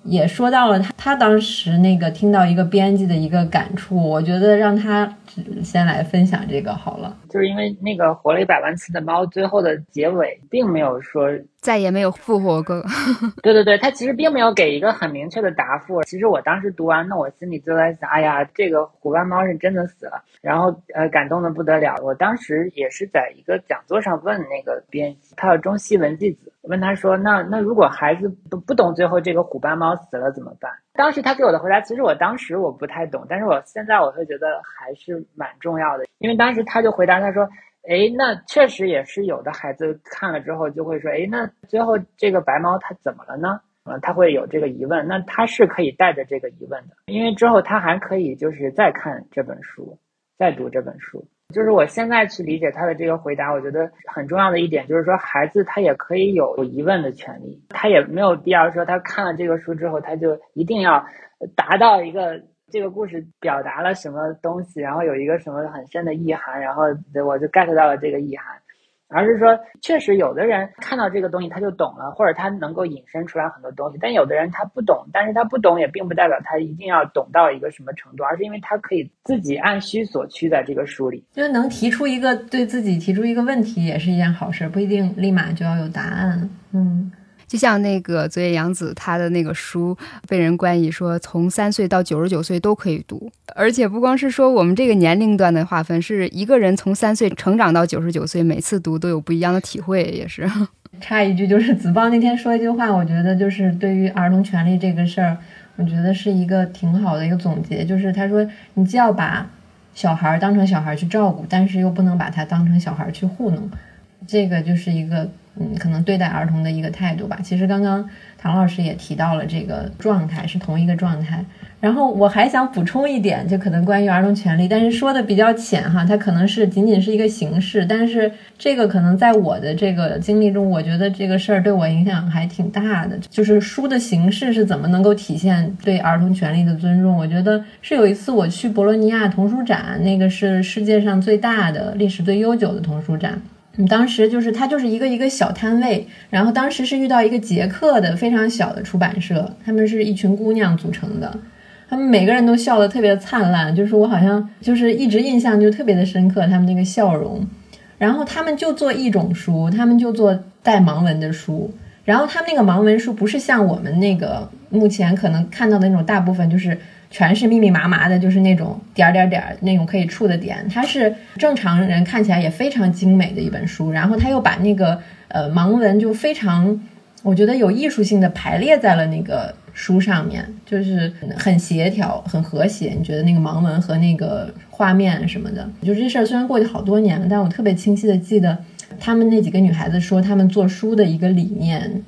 也说到了他，他当时那个听到一个编辑的一个感触，我觉得让他先来分享这个好了。就是因为那个活了一百万次的猫，最后的结尾并没有说再也没有复活过。对对对，他其实并没有给一个很明确的答复。其实我当时读完，那我心里就在想，哎呀，这个虎斑猫是真的死了，然后呃感动的不得了。我当时也是在一个讲座上问那个编辑，他叫中西文纪子。问他说：“那那如果孩子不不懂最后这个虎斑猫死了怎么办？”当时他给我的回答，其实我当时我不太懂，但是我现在我会觉得还是蛮重要的，因为当时他就回答他说：“哎，那确实也是有的孩子看了之后就会说：哎，那最后这个白猫它怎么了呢？嗯，他会有这个疑问，那他是可以带着这个疑问的，因为之后他还可以就是再看这本书，再读这本书。”就是我现在去理解他的这个回答，我觉得很重要的一点就是说，孩子他也可以有疑问的权利，他也没有必要说他看了这个书之后，他就一定要达到一个这个故事表达了什么东西，然后有一个什么很深的意涵，然后我就 get 到了这个意涵。而是说，确实有的人看到这个东西他就懂了，或者他能够引申出来很多东西。但有的人他不懂，但是他不懂也并不代表他一定要懂到一个什么程度，而是因为他可以自己按需所趋在这个书里，就是能提出一个对自己提出一个问题也是一件好事，不一定立马就要有答案。嗯。就像那个佐野洋子，他的那个书被人冠以说从三岁到九十九岁都可以读，而且不光是说我们这个年龄段的划分，是一个人从三岁成长到九十九岁，每次读都有不一样的体会，也是。插一句，就是子豹那天说一句话，我觉得就是对于儿童权利这个事儿，我觉得是一个挺好的一个总结，就是他说你既要把小孩当成小孩去照顾，但是又不能把他当成小孩去糊弄，这个就是一个。嗯，可能对待儿童的一个态度吧。其实刚刚唐老师也提到了这个状态是同一个状态。然后我还想补充一点，就可能关于儿童权利，但是说的比较浅哈，它可能是仅仅是一个形式。但是这个可能在我的这个经历中，我觉得这个事儿对我影响还挺大的。就是书的形式是怎么能够体现对儿童权利的尊重？我觉得是有一次我去博洛尼亚童书展，那个是世界上最大的、历史最悠久的童书展。当时就是他就是一个一个小摊位，然后当时是遇到一个捷克的非常小的出版社，他们是一群姑娘组成的，他们每个人都笑得特别灿烂，就是我好像就是一直印象就特别的深刻，他们那个笑容。然后他们就做一种书，他们就做带盲文的书，然后他们那个盲文书不是像我们那个目前可能看到的那种大部分就是。全是密密麻麻的，就是那种点儿点儿点儿那种可以触的点。它是正常人看起来也非常精美的一本书，然后他又把那个呃盲文就非常，我觉得有艺术性的排列在了那个书上面，就是很协调、很和谐。你觉得那个盲文和那个画面什么的，就这事儿虽然过去好多年了，但我特别清晰的记得他们那几个女孩子说他们做书的一个理念，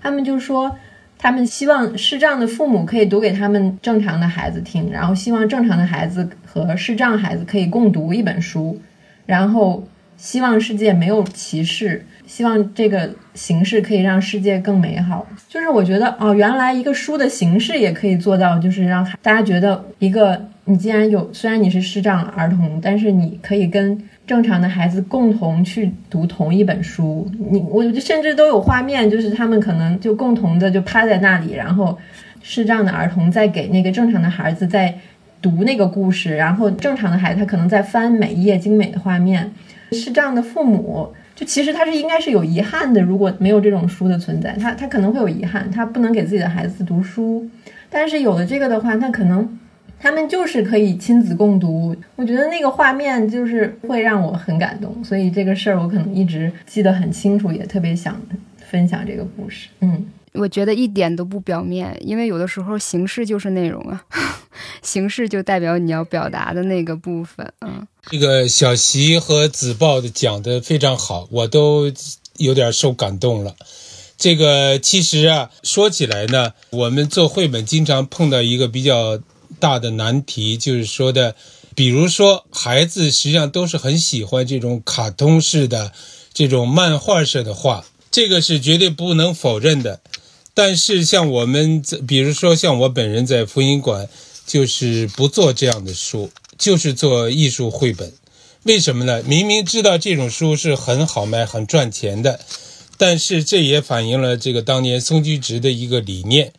他们就说。他们希望视障的父母可以读给他们正常的孩子听，然后希望正常的孩子和视障孩子可以共读一本书，然后希望世界没有歧视，希望这个形式可以让世界更美好。就是我觉得哦，原来一个书的形式也可以做到，就是让大家觉得一个你既然有，虽然你是视障儿童，但是你可以跟。正常的孩子共同去读同一本书，你我甚至都有画面，就是他们可能就共同的就趴在那里，然后视障的儿童在给那个正常的孩子在读那个故事，然后正常的孩子他可能在翻每一页精美的画面，视障的父母就其实他是应该是有遗憾的，如果没有这种书的存在，他他可能会有遗憾，他不能给自己的孩子读书，但是有了这个的话，那可能他们就是可以亲子共读。我觉得那个画面就是会让我很感动，所以这个事儿我可能一直记得很清楚，也特别想分享这个故事。嗯。我觉得一点都不表面，因为有的时候形式就是内容啊，形式就代表你要表达的那个部分。嗯，这个小习和子豹的讲的非常好，我都有点受感动了。这个其实啊，说起来呢，我们做绘本经常碰到一个比较大的难题，就是说的，比如说孩子实际上都是很喜欢这种卡通式的、这种漫画式的画，这个是绝对不能否认的。但是像我们，比如说像我本人在福音馆，就是不做这样的书，就是做艺术绘本。为什么呢？明明知道这种书是很好卖、很赚钱的，但是这也反映了这个当年松居直的一个理念，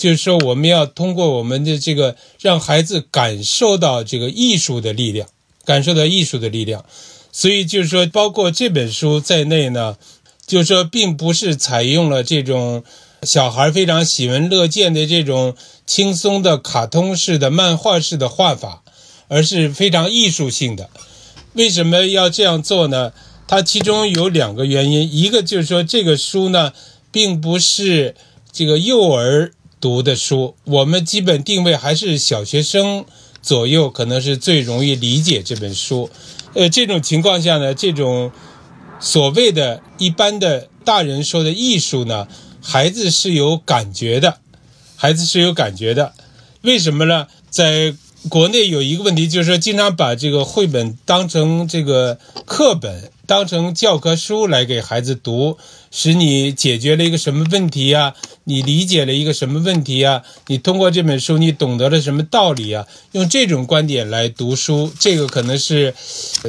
就是说我们要通过我们的这个，让孩子感受到这个艺术的力量，感受到艺术的力量。所以就是说，包括这本书在内呢，就是说，并不是采用了这种。小孩非常喜闻乐见的这种轻松的卡通式的漫画式的画法，而是非常艺术性的。为什么要这样做呢？它其中有两个原因，一个就是说这个书呢，并不是这个幼儿读的书，我们基本定位还是小学生左右，可能是最容易理解这本书。呃，这种情况下呢，这种所谓的一般的大人说的艺术呢？孩子是有感觉的，孩子是有感觉的，为什么呢？在国内有一个问题，就是说经常把这个绘本当成这个课本。当成教科书来给孩子读，使你解决了一个什么问题呀？你理解了一个什么问题呀？你通过这本书，你懂得了什么道理啊？用这种观点来读书，这个可能是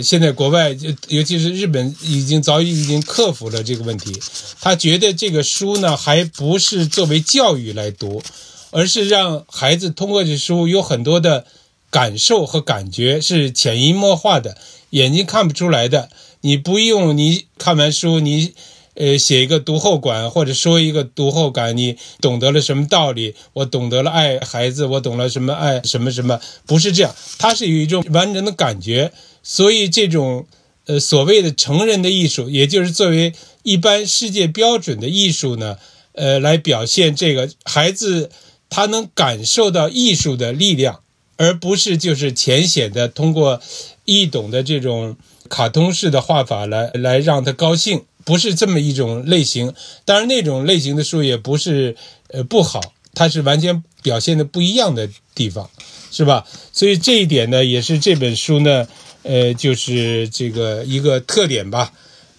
现在国外，尤其是日本，已经早已已经克服了这个问题。他觉得这个书呢，还不是作为教育来读，而是让孩子通过这书有很多的感受和感觉，是潜移默化的，眼睛看不出来的。你不用，你看完书，你，呃，写一个读后感，或者说一个读后感，你懂得了什么道理？我懂得了爱孩子，我懂了什么爱什么什么，不是这样，它是有一种完整的感觉。所以这种，呃，所谓的成人的艺术，也就是作为一般世界标准的艺术呢，呃，来表现这个孩子他能感受到艺术的力量，而不是就是浅显的通过易懂的这种。卡通式的画法来来让他高兴，不是这么一种类型。当然，那种类型的书也不是呃不好，它是完全表现的不一样的地方，是吧？所以这一点呢，也是这本书呢，呃，就是这个一个特点吧。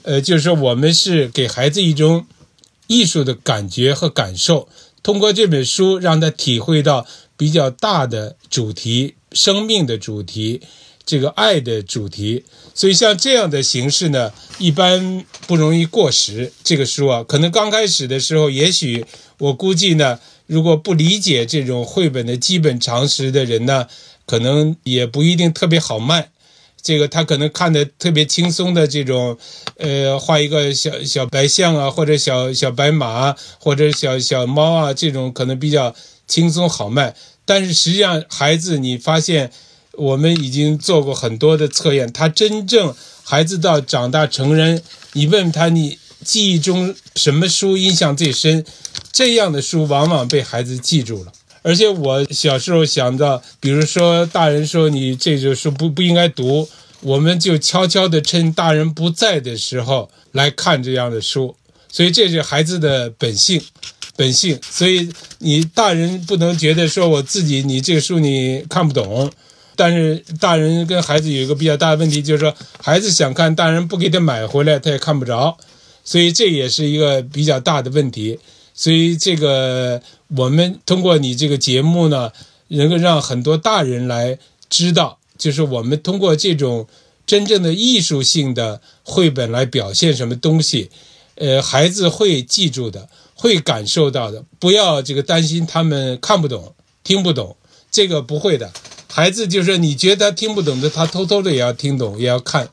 呃，就是说我们是给孩子一种艺术的感觉和感受，通过这本书让他体会到比较大的主题，生命的主题。这个爱的主题，所以像这样的形式呢，一般不容易过时。这个书啊，可能刚开始的时候，也许我估计呢，如果不理解这种绘本的基本常识的人呢，可能也不一定特别好卖。这个他可能看的特别轻松的这种，呃，画一个小小白象啊，或者小小白马，或者小小猫啊，这种可能比较轻松好卖。但是实际上，孩子你发现。我们已经做过很多的测验，他真正孩子到长大成人，你问他你记忆中什么书印象最深，这样的书往往被孩子记住了。而且我小时候想到，比如说大人说你这种书不不应该读，我们就悄悄地趁大人不在的时候来看这样的书。所以这是孩子的本性，本性。所以你大人不能觉得说我自己你这个书你看不懂。但是大人跟孩子有一个比较大的问题，就是说孩子想看，大人不给他买回来，他也看不着，所以这也是一个比较大的问题。所以这个我们通过你这个节目呢，能够让很多大人来知道，就是我们通过这种真正的艺术性的绘本来表现什么东西，呃，孩子会记住的，会感受到的，不要这个担心他们看不懂、听不懂，这个不会的。孩子就是你觉得听不懂的，他偷偷的也要听懂，也要看。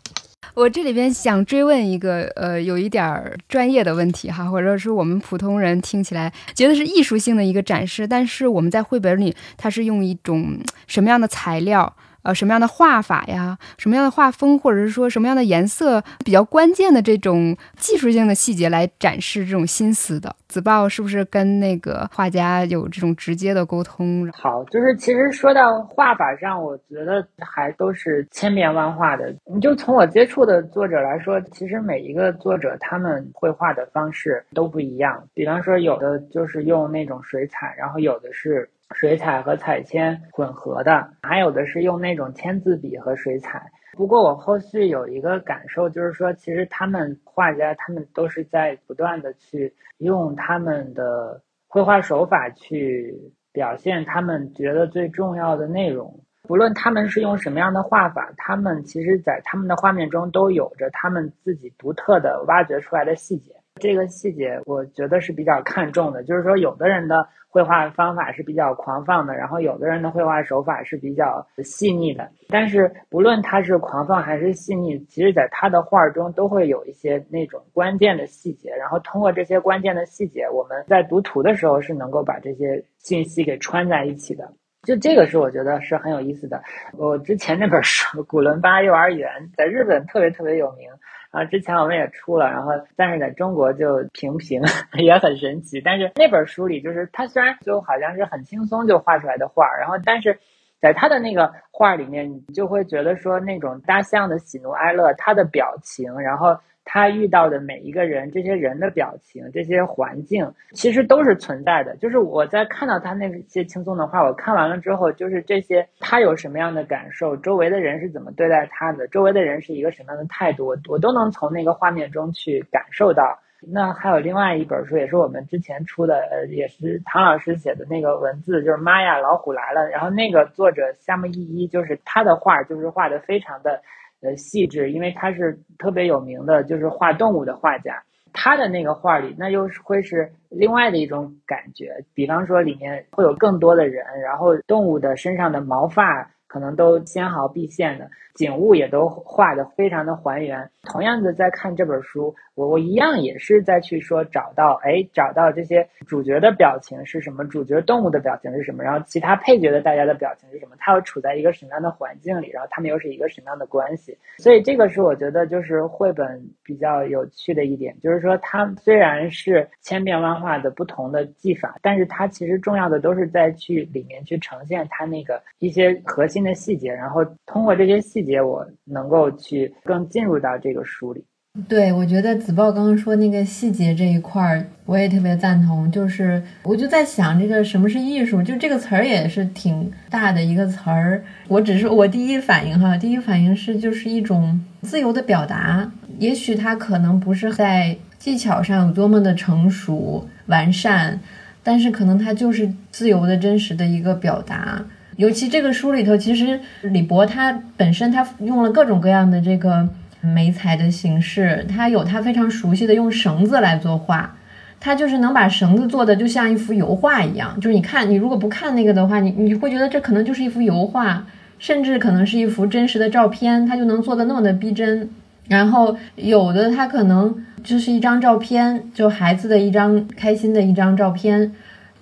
我这里边想追问一个呃，有一点儿专业的问题哈，或者是我们普通人听起来觉得是艺术性的一个展示，但是我们在绘本里，它是用一种什么样的材料？呃，什么样的画法呀？什么样的画风，或者是说什么样的颜色，比较关键的这种技术性的细节来展示这种心思的？子豹是不是跟那个画家有这种直接的沟通？好，就是其实说到画法上，我觉得还都是千变万化的。你就从我接触的作者来说，其实每一个作者他们绘画的方式都不一样。比方说，有的就是用那种水彩，然后有的是。水彩和彩铅混合的，还有的是用那种签字笔和水彩。不过我后续有一个感受，就是说，其实他们画家他们都是在不断的去用他们的绘画手法去表现他们觉得最重要的内容。不论他们是用什么样的画法，他们其实在他们的画面中都有着他们自己独特的挖掘出来的细节。这个细节我觉得是比较看重的，就是说，有的人的绘画方法是比较狂放的，然后有的人的绘画手法是比较细腻的。但是不论他是狂放还是细腻，其实在他的画中都会有一些那种关键的细节，然后通过这些关键的细节，我们在读图的时候是能够把这些信息给串在一起的。就这个是我觉得是很有意思的。我之前那本书《古伦巴幼儿园》在日本特别特别有名。啊，之前我们也出了，然后但是在中国就平平，也很神奇。但是那本书里，就是他虽然就好像是很轻松就画出来的画，然后但是在他的那个画里面，你就会觉得说那种大象的喜怒哀乐，他的表情，然后。他遇到的每一个人，这些人的表情，这些环境，其实都是存在的。就是我在看到他那些轻松的话，我看完了之后，就是这些他有什么样的感受，周围的人是怎么对待他的，周围的人是一个什么样的态度，我我都能从那个画面中去感受到。那还有另外一本书，也是我们之前出的，呃，也是唐老师写的那个文字，就是《妈呀，老虎来了》。然后那个作者夏目一一，就是他的画，就是画的非常的。呃，细致，因为他是特别有名的，就是画动物的画家。他的那个画里，那又是会是另外的一种感觉。比方说，里面会有更多的人，然后动物的身上的毛发。可能都纤毫毕现的景物也都画的非常的还原。同样的，在看这本书，我我一样也是在去说找到，哎，找到这些主角的表情是什么，主角动物的表情是什么，然后其他配角的大家的表情是什么，他又处在一个什么样的环境里，然后他们又是一个什么样的关系。所以这个是我觉得就是绘本比较有趣的一点，就是说它虽然是千变万化的不同的技法，但是它其实重要的都是在去里面去呈现它那个一些核心。的细节，然后通过这些细节，我能够去更进入到这个书里。对，我觉得子豹刚刚说那个细节这一块儿，我也特别赞同。就是我就在想，这个什么是艺术？就这个词儿也是挺大的一个词儿。我只是我第一反应哈，第一反应是就是一种自由的表达。也许它可能不是在技巧上有多么的成熟完善，但是可能它就是自由的真实的一个表达。尤其这个书里头，其实李博他本身他用了各种各样的这个媒材的形式，他有他非常熟悉的用绳子来作画，他就是能把绳子做的就像一幅油画一样，就是你看你如果不看那个的话，你你会觉得这可能就是一幅油画，甚至可能是一幅真实的照片，他就能做的那么的逼真。然后有的他可能就是一张照片，就孩子的一张开心的一张照片。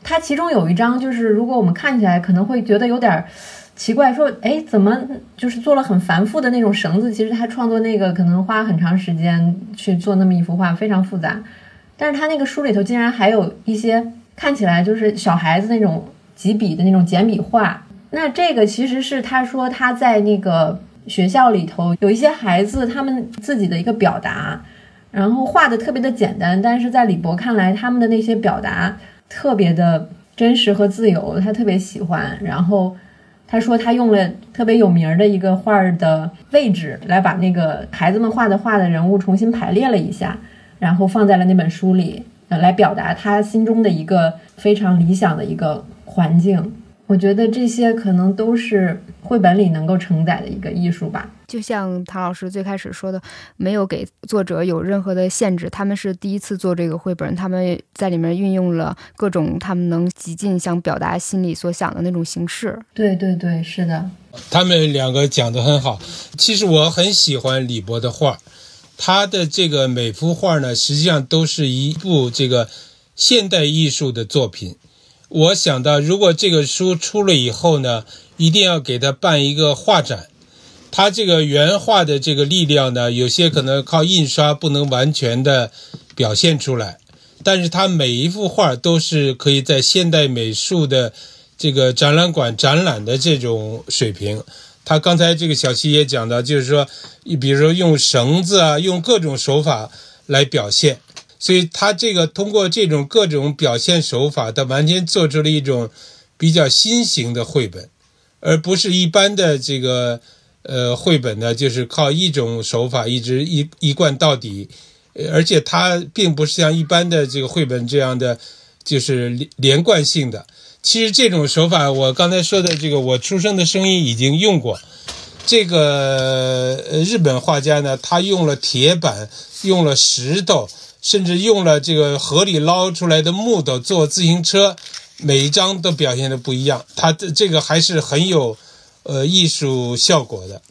它其中有一张，就是如果我们看起来可能会觉得有点奇怪，说，哎，怎么就是做了很繁复的那种绳子？其实他创作那个可能花很长时间去做那么一幅画，非常复杂。但是他那个书里头竟然还有一些看起来就是小孩子那种几笔的那种简笔画。那这个其实是他说他在那个学校里头有一些孩子他们自己的一个表达，然后画的特别的简单，但是在李博看来，他们的那些表达。特别的真实和自由，他特别喜欢。然后他说，他用了特别有名的一个画的位置来把那个孩子们画的画的人物重新排列了一下，然后放在了那本书里，来表达他心中的一个非常理想的一个环境。我觉得这些可能都是绘本里能够承载的一个艺术吧。就像唐老师最开始说的，没有给作者有任何的限制，他们是第一次做这个绘本，他们在里面运用了各种他们能极尽想表达心里所想的那种形式。对对对，是的。他们两个讲得很好。其实我很喜欢李博的画，他的这个每幅画呢，实际上都是一部这个现代艺术的作品。我想到，如果这个书出了以后呢，一定要给他办一个画展。他这个原画的这个力量呢，有些可能靠印刷不能完全的表现出来，但是他每一幅画都是可以在现代美术的这个展览馆展览的这种水平。他刚才这个小七也讲到，就是说，你比如说用绳子啊，用各种手法来表现。所以他这个通过这种各种表现手法，他完全做出了一种比较新型的绘本，而不是一般的这个呃绘本呢，就是靠一种手法一直一一贯到底，而且它并不是像一般的这个绘本这样的，就是连连贯性的。其实这种手法，我刚才说的这个我出生的声音已经用过。这个日本画家呢，他用了铁板，用了石头。甚至用了这个河里捞出来的木头做自行车，每一张都表现的不一样。它的这个还是很有，呃，艺术效果的。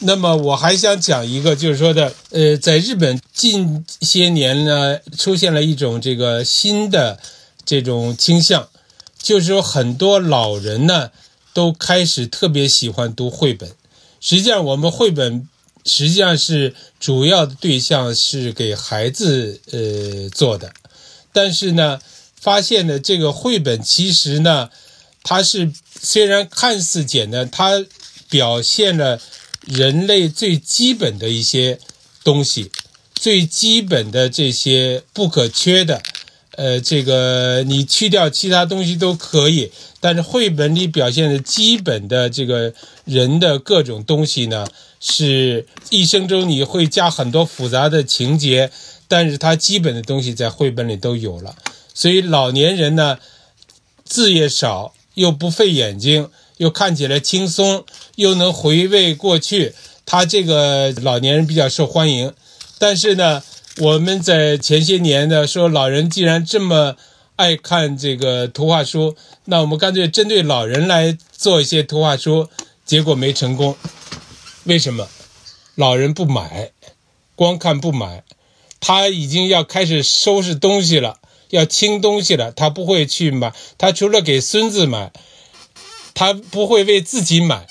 那么我还想讲一个，就是说的，呃，在日本近些年呢，出现了一种这个新的这种倾向，就是说很多老人呢都开始特别喜欢读绘本。实际上，我们绘本。实际上是主要的对象是给孩子呃做的，但是呢，发现呢这个绘本其实呢，它是虽然看似简单，它表现了人类最基本的一些东西，最基本的这些不可缺的，呃，这个你去掉其他东西都可以，但是绘本里表现的基本的这个人的各种东西呢。是一生中你会加很多复杂的情节，但是它基本的东西在绘本里都有了。所以老年人呢，字也少，又不费眼睛，又看起来轻松，又能回味过去，他这个老年人比较受欢迎。但是呢，我们在前些年呢说，老人既然这么爱看这个图画书，那我们干脆针对老人来做一些图画书，结果没成功。为什么老人不买？光看不买，他已经要开始收拾东西了，要清东西了。他不会去买，他除了给孙子买，他不会为自己买。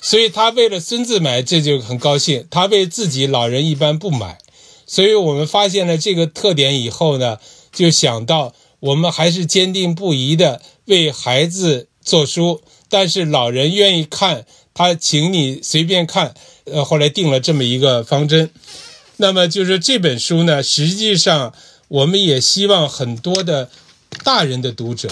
所以他为了孙子买，这就很高兴。他为自己老人一般不买。所以我们发现了这个特点以后呢，就想到我们还是坚定不移的为孩子做书，但是老人愿意看。他请你随便看，呃，后来定了这么一个方针。那么就是这本书呢，实际上我们也希望很多的大人的读者，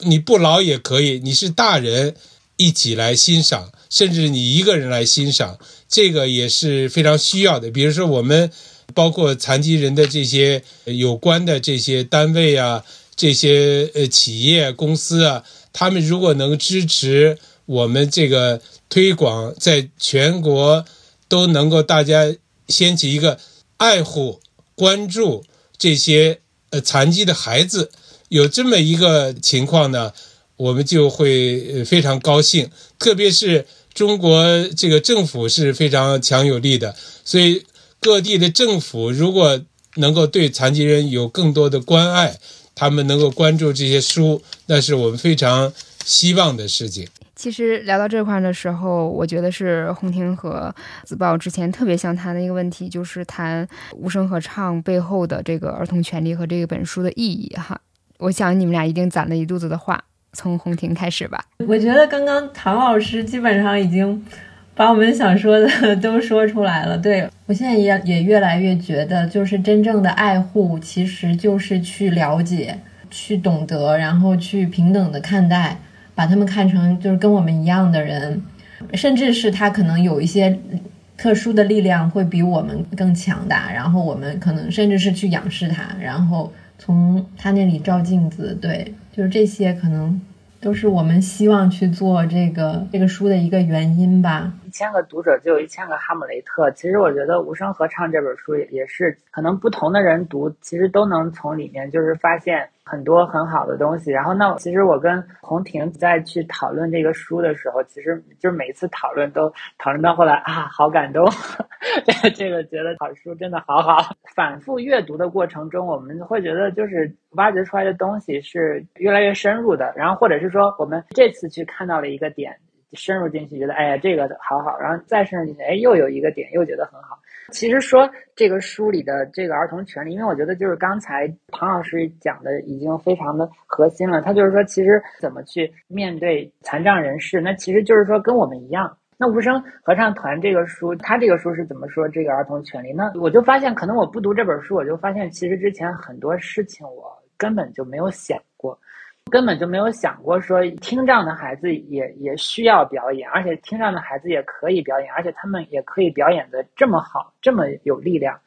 你不老也可以，你是大人一起来欣赏，甚至你一个人来欣赏，这个也是非常需要的。比如说我们包括残疾人的这些有关的这些单位啊，这些呃企业公司啊，他们如果能支持。我们这个推广在全国都能够大家掀起一个爱护、关注这些呃残疾的孩子，有这么一个情况呢，我们就会非常高兴。特别是中国这个政府是非常强有力的，所以各地的政府如果能够对残疾人有更多的关爱，他们能够关注这些书，那是我们非常希望的事情。其实聊到这块的时候，我觉得是红婷和子豹之前特别想谈的一个问题，就是谈无声合唱背后的这个儿童权利和这本书的意义哈。我想你们俩一定攒了一肚子的话，从红婷开始吧。我觉得刚刚唐老师基本上已经把我们想说的 都说出来了。对我现在也也越来越觉得，就是真正的爱护，其实就是去了解、去懂得，然后去平等的看待。把他们看成就是跟我们一样的人，甚至是他可能有一些特殊的力量会比我们更强大，然后我们可能甚至是去仰视他，然后从他那里照镜子。对，就是这些可能都是我们希望去做这个这个书的一个原因吧。一千个读者就有一千个哈姆雷特。其实我觉得《无声合唱》这本书也是，可能不同的人读，其实都能从里面就是发现很多很好的东西。然后，那其实我跟洪婷在去讨论这个书的时候，其实就是每一次讨论都讨论到后来啊，好感动，这个觉得好书真的好好。反复阅读的过程中，我们会觉得就是挖掘出来的东西是越来越深入的。然后，或者是说我们这次去看到了一个点。深入进去，觉得哎呀这个好好，然后再深入进去，哎又有一个点又觉得很好。其实说这个书里的这个儿童权利，因为我觉得就是刚才庞老师讲的已经非常的核心了。他就是说，其实怎么去面对残障人士，那其实就是说跟我们一样。那无声合唱团这个书，他这个书是怎么说这个儿童权利？那我就发现，可能我不读这本书，我就发现其实之前很多事情我根本就没有想。根本就没有想过说听障的孩子也也需要表演，而且听障的孩子也可以表演，而且他们也可以表演的这么好，这么有力量，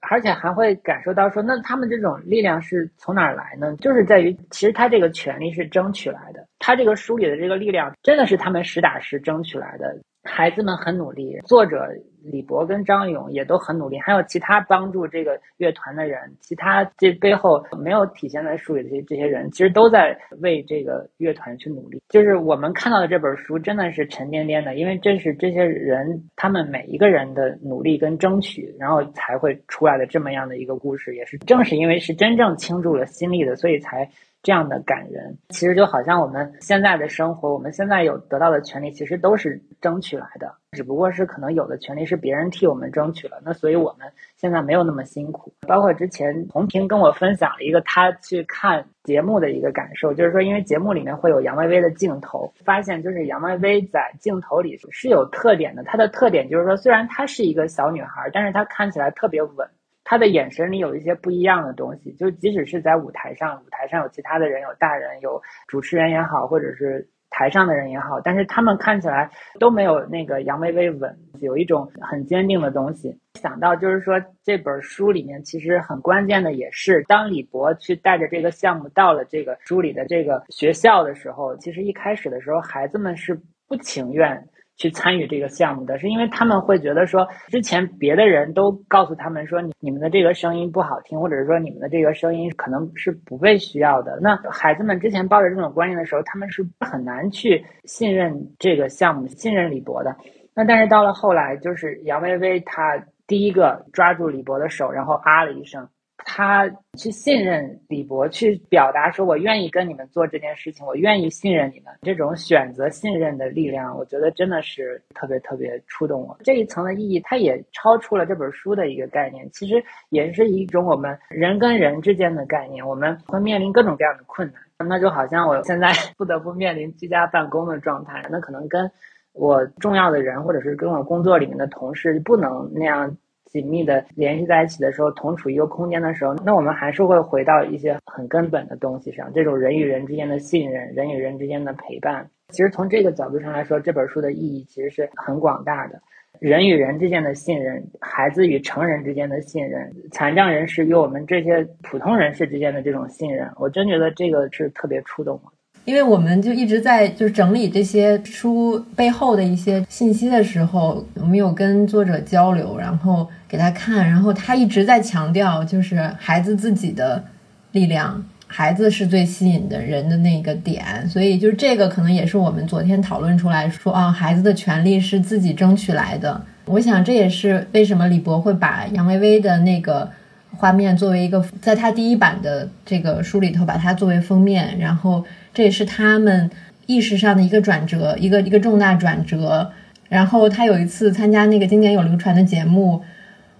而且还会感受到说，那他们这种力量是从哪儿来呢？就是在于，其实他这个权利是争取来的，他这个书里的这个力量真的是他们实打实争取来的。孩子们很努力，作者李博跟张勇也都很努力，还有其他帮助这个乐团的人，其他这背后没有体现在书里的这些这些人，其实都在为这个乐团去努力。就是我们看到的这本书真的是沉甸甸的，因为这是这些人他们每一个人的努力跟争取，然后才会出来的这么样的一个故事。也是正是因为是真正倾注了心力的，所以才。这样的感人，其实就好像我们现在的生活，我们现在有得到的权利，其实都是争取来的，只不过是可能有的权利是别人替我们争取了，那所以我们现在没有那么辛苦。包括之前红平跟我分享了一个他去看节目的一个感受，就是说，因为节目里面会有杨薇薇的镜头，发现就是杨薇薇在镜头里是有特点的，她的特点就是说，虽然她是一个小女孩，但是她看起来特别稳。他的眼神里有一些不一样的东西，就即使是在舞台上，舞台上有其他的人，有大人，有主持人也好，或者是台上的人也好，但是他们看起来都没有那个杨薇薇稳，有一种很坚定的东西。想到就是说，这本书里面其实很关键的也是，当李博去带着这个项目到了这个书里的这个学校的时候，其实一开始的时候，孩子们是不情愿。去参与这个项目的是因为他们会觉得说，之前别的人都告诉他们说，你你们的这个声音不好听，或者是说你们的这个声音可能是不被需要的。那孩子们之前抱着这种观念的时候，他们是很难去信任这个项目，信任李博的。那但是到了后来，就是杨薇薇她第一个抓住李博的手，然后啊了一声。他去信任李博，去表达说：“我愿意跟你们做这件事情，我愿意信任你们。”这种选择信任的力量，我觉得真的是特别特别触动我。这一层的意义，它也超出了这本书的一个概念，其实也是一种我们人跟人之间的概念。我们会面临各种各样的困难，那就好像我现在不得不面临居家办公的状态，那可能跟我重要的人，或者是跟我工作里面的同事，不能那样。紧密的联系在一起的时候，同处一个空间的时候，那我们还是会回到一些很根本的东西上。这种人与人之间的信任，人与人之间的陪伴，其实从这个角度上来说，这本书的意义其实是很广大的。人与人之间的信任，孩子与成人之间的信任，残障人士与我们这些普通人士之间的这种信任，我真觉得这个是特别触动我。因为我们就一直在就是整理这些书背后的一些信息的时候，我们有跟作者交流，然后给他看，然后他一直在强调，就是孩子自己的力量，孩子是最吸引的人的那个点，所以就是这个可能也是我们昨天讨论出来说啊，孩子的权利是自己争取来的。我想这也是为什么李博会把杨薇薇的那个画面作为一个，在他第一版的这个书里头把它作为封面，然后。这也是他们意识上的一个转折，一个一个重大转折。然后他有一次参加那个经典有流传的节目，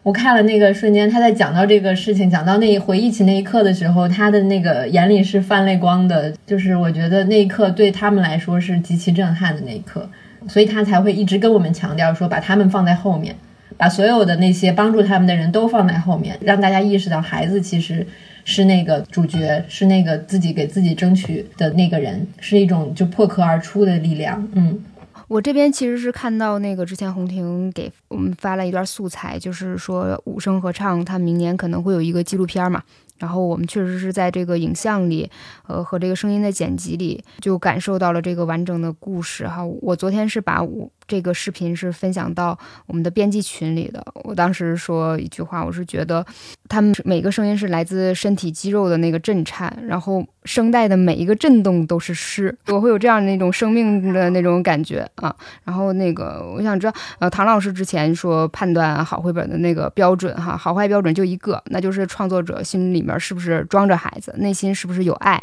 我看了那个瞬间，他在讲到这个事情，讲到那一回忆起那一刻的时候，他的那个眼里是泛泪光的。就是我觉得那一刻对他们来说是极其震撼的那一刻，所以他才会一直跟我们强调说，把他们放在后面，把所有的那些帮助他们的人都放在后面，让大家意识到孩子其实。是那个主角，是那个自己给自己争取的那个人，是一种就破壳而出的力量。嗯，我这边其实是看到那个之前洪婷给我们发了一段素材，就是说五声合唱，他明年可能会有一个纪录片嘛，然后我们确实是在这个影像里，呃，和这个声音的剪辑里，就感受到了这个完整的故事哈。我昨天是把我这个视频是分享到我们的编辑群里的。我当时说一句话，我是觉得他们每个声音是来自身体肌肉的那个震颤，然后声带的每一个震动都是诗，我会有这样的那种生命的那种感觉啊。然后那个我想知道，呃，唐老师之前说判断好绘本的那个标准哈，好坏标准就一个，那就是创作者心里面。是不是装着孩子，内心是不是有爱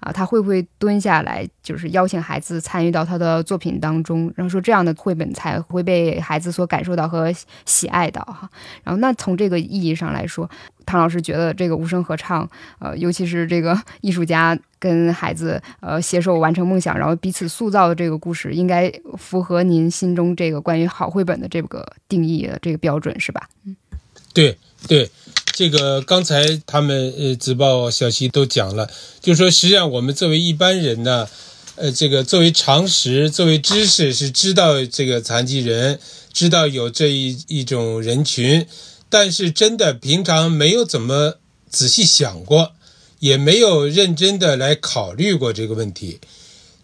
啊？他会不会蹲下来，就是邀请孩子参与到他的作品当中？然后说这样的绘本才会被孩子所感受到和喜爱到哈。然后那从这个意义上来说，唐老师觉得这个无声合唱，呃，尤其是这个 艺术家跟孩子呃携手完成梦想，然后彼此塑造的这个故事，应该符合您心中这个关于好绘本的这个定义的这个标准是吧？嗯，对对。这个刚才他们呃，子报小溪都讲了，就是说，实际上我们作为一般人呢，呃，这个作为常识、作为知识是知道这个残疾人，知道有这一一种人群，但是真的平常没有怎么仔细想过，也没有认真的来考虑过这个问题。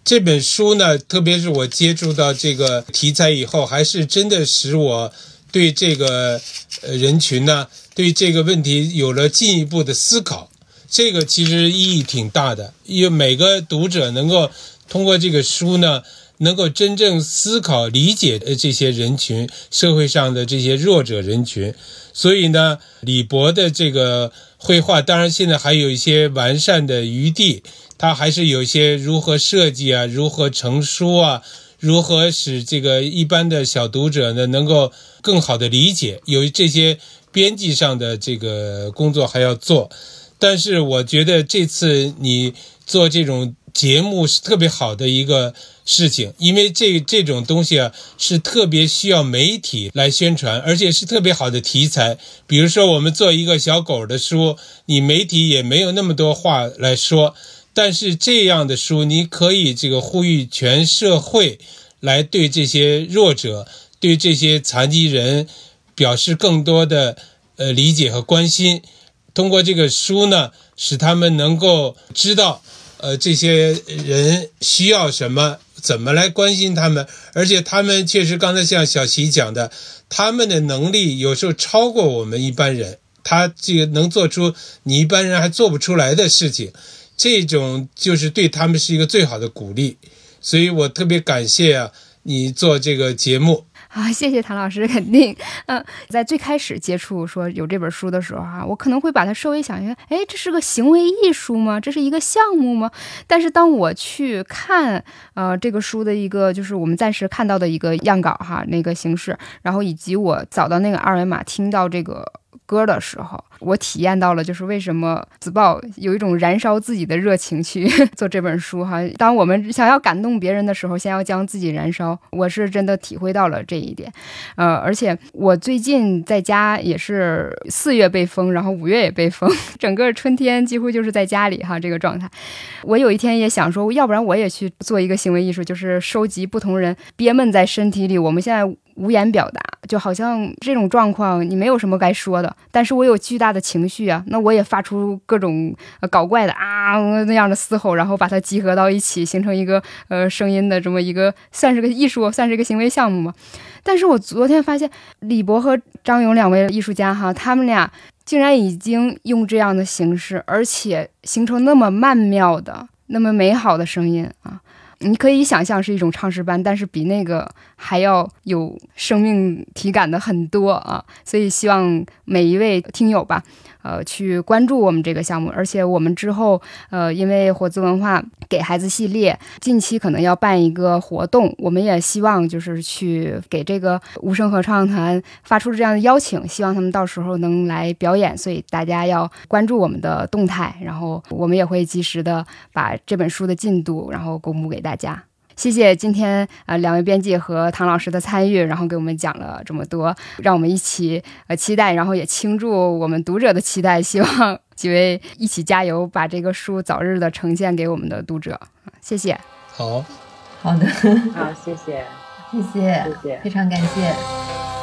这本书呢，特别是我接触到这个题材以后，还是真的使我对这个呃人群呢。对这个问题有了进一步的思考，这个其实意义挺大的，因为每个读者能够通过这个书呢，能够真正思考、理解这些人群，社会上的这些弱者人群。所以呢，李博的这个绘画，当然现在还有一些完善的余地，他还是有一些如何设计啊，如何成书啊，如何使这个一般的小读者呢，能够更好的理解，有这些。编辑上的这个工作还要做，但是我觉得这次你做这种节目是特别好的一个事情，因为这这种东西啊是特别需要媒体来宣传，而且是特别好的题材。比如说我们做一个小狗的书，你媒体也没有那么多话来说，但是这样的书你可以这个呼吁全社会来对这些弱者、对这些残疾人。表示更多的呃理解和关心，通过这个书呢，使他们能够知道呃这些人需要什么，怎么来关心他们。而且他们确实刚才像小齐讲的，他们的能力有时候超过我们一般人，他这个能做出你一般人还做不出来的事情，这种就是对他们是一个最好的鼓励。所以我特别感谢啊，你做这个节目。啊，谢谢唐老师，肯定。嗯，在最开始接触说有这本书的时候哈，我可能会把它稍微想一下，哎，这是个行为艺术吗？这是一个项目吗？但是当我去看，呃，这个书的一个就是我们暂时看到的一个样稿哈，那个形式，然后以及我扫到那个二维码，听到这个歌的时候。我体验到了，就是为什么子豹有一种燃烧自己的热情去 做这本书哈。当我们想要感动别人的时候，先要将自己燃烧。我是真的体会到了这一点，呃，而且我最近在家也是四月被封，然后五月也被封，整个春天几乎就是在家里哈这个状态。我有一天也想说，要不然我也去做一个行为艺术，就是收集不同人憋闷在身体里，我们现在。无言表达，就好像这种状况，你没有什么该说的，但是我有巨大的情绪啊，那我也发出各种搞怪的啊那样的嘶吼，然后把它集合到一起，形成一个呃声音的这么一个，算是个艺术，算是一个行为项目嘛。但是我昨天发现李博和张勇两位艺术家哈，他们俩竟然已经用这样的形式，而且形成那么曼妙的、那么美好的声音啊。你可以想象是一种唱诗班，但是比那个还要有生命体感的很多啊！所以希望每一位听友吧。呃，去关注我们这个项目，而且我们之后，呃，因为火字文化给孩子系列近期可能要办一个活动，我们也希望就是去给这个无声合唱团发出这样的邀请，希望他们到时候能来表演，所以大家要关注我们的动态，然后我们也会及时的把这本书的进度然后公布给大家。谢谢今天呃两位编辑和唐老师的参与，然后给我们讲了这么多，让我们一起呃期待，然后也倾注我们读者的期待，希望几位一起加油，把这个书早日的呈现给我们的读者。谢谢。好，好的，好，谢谢，谢谢，谢谢，非常感谢。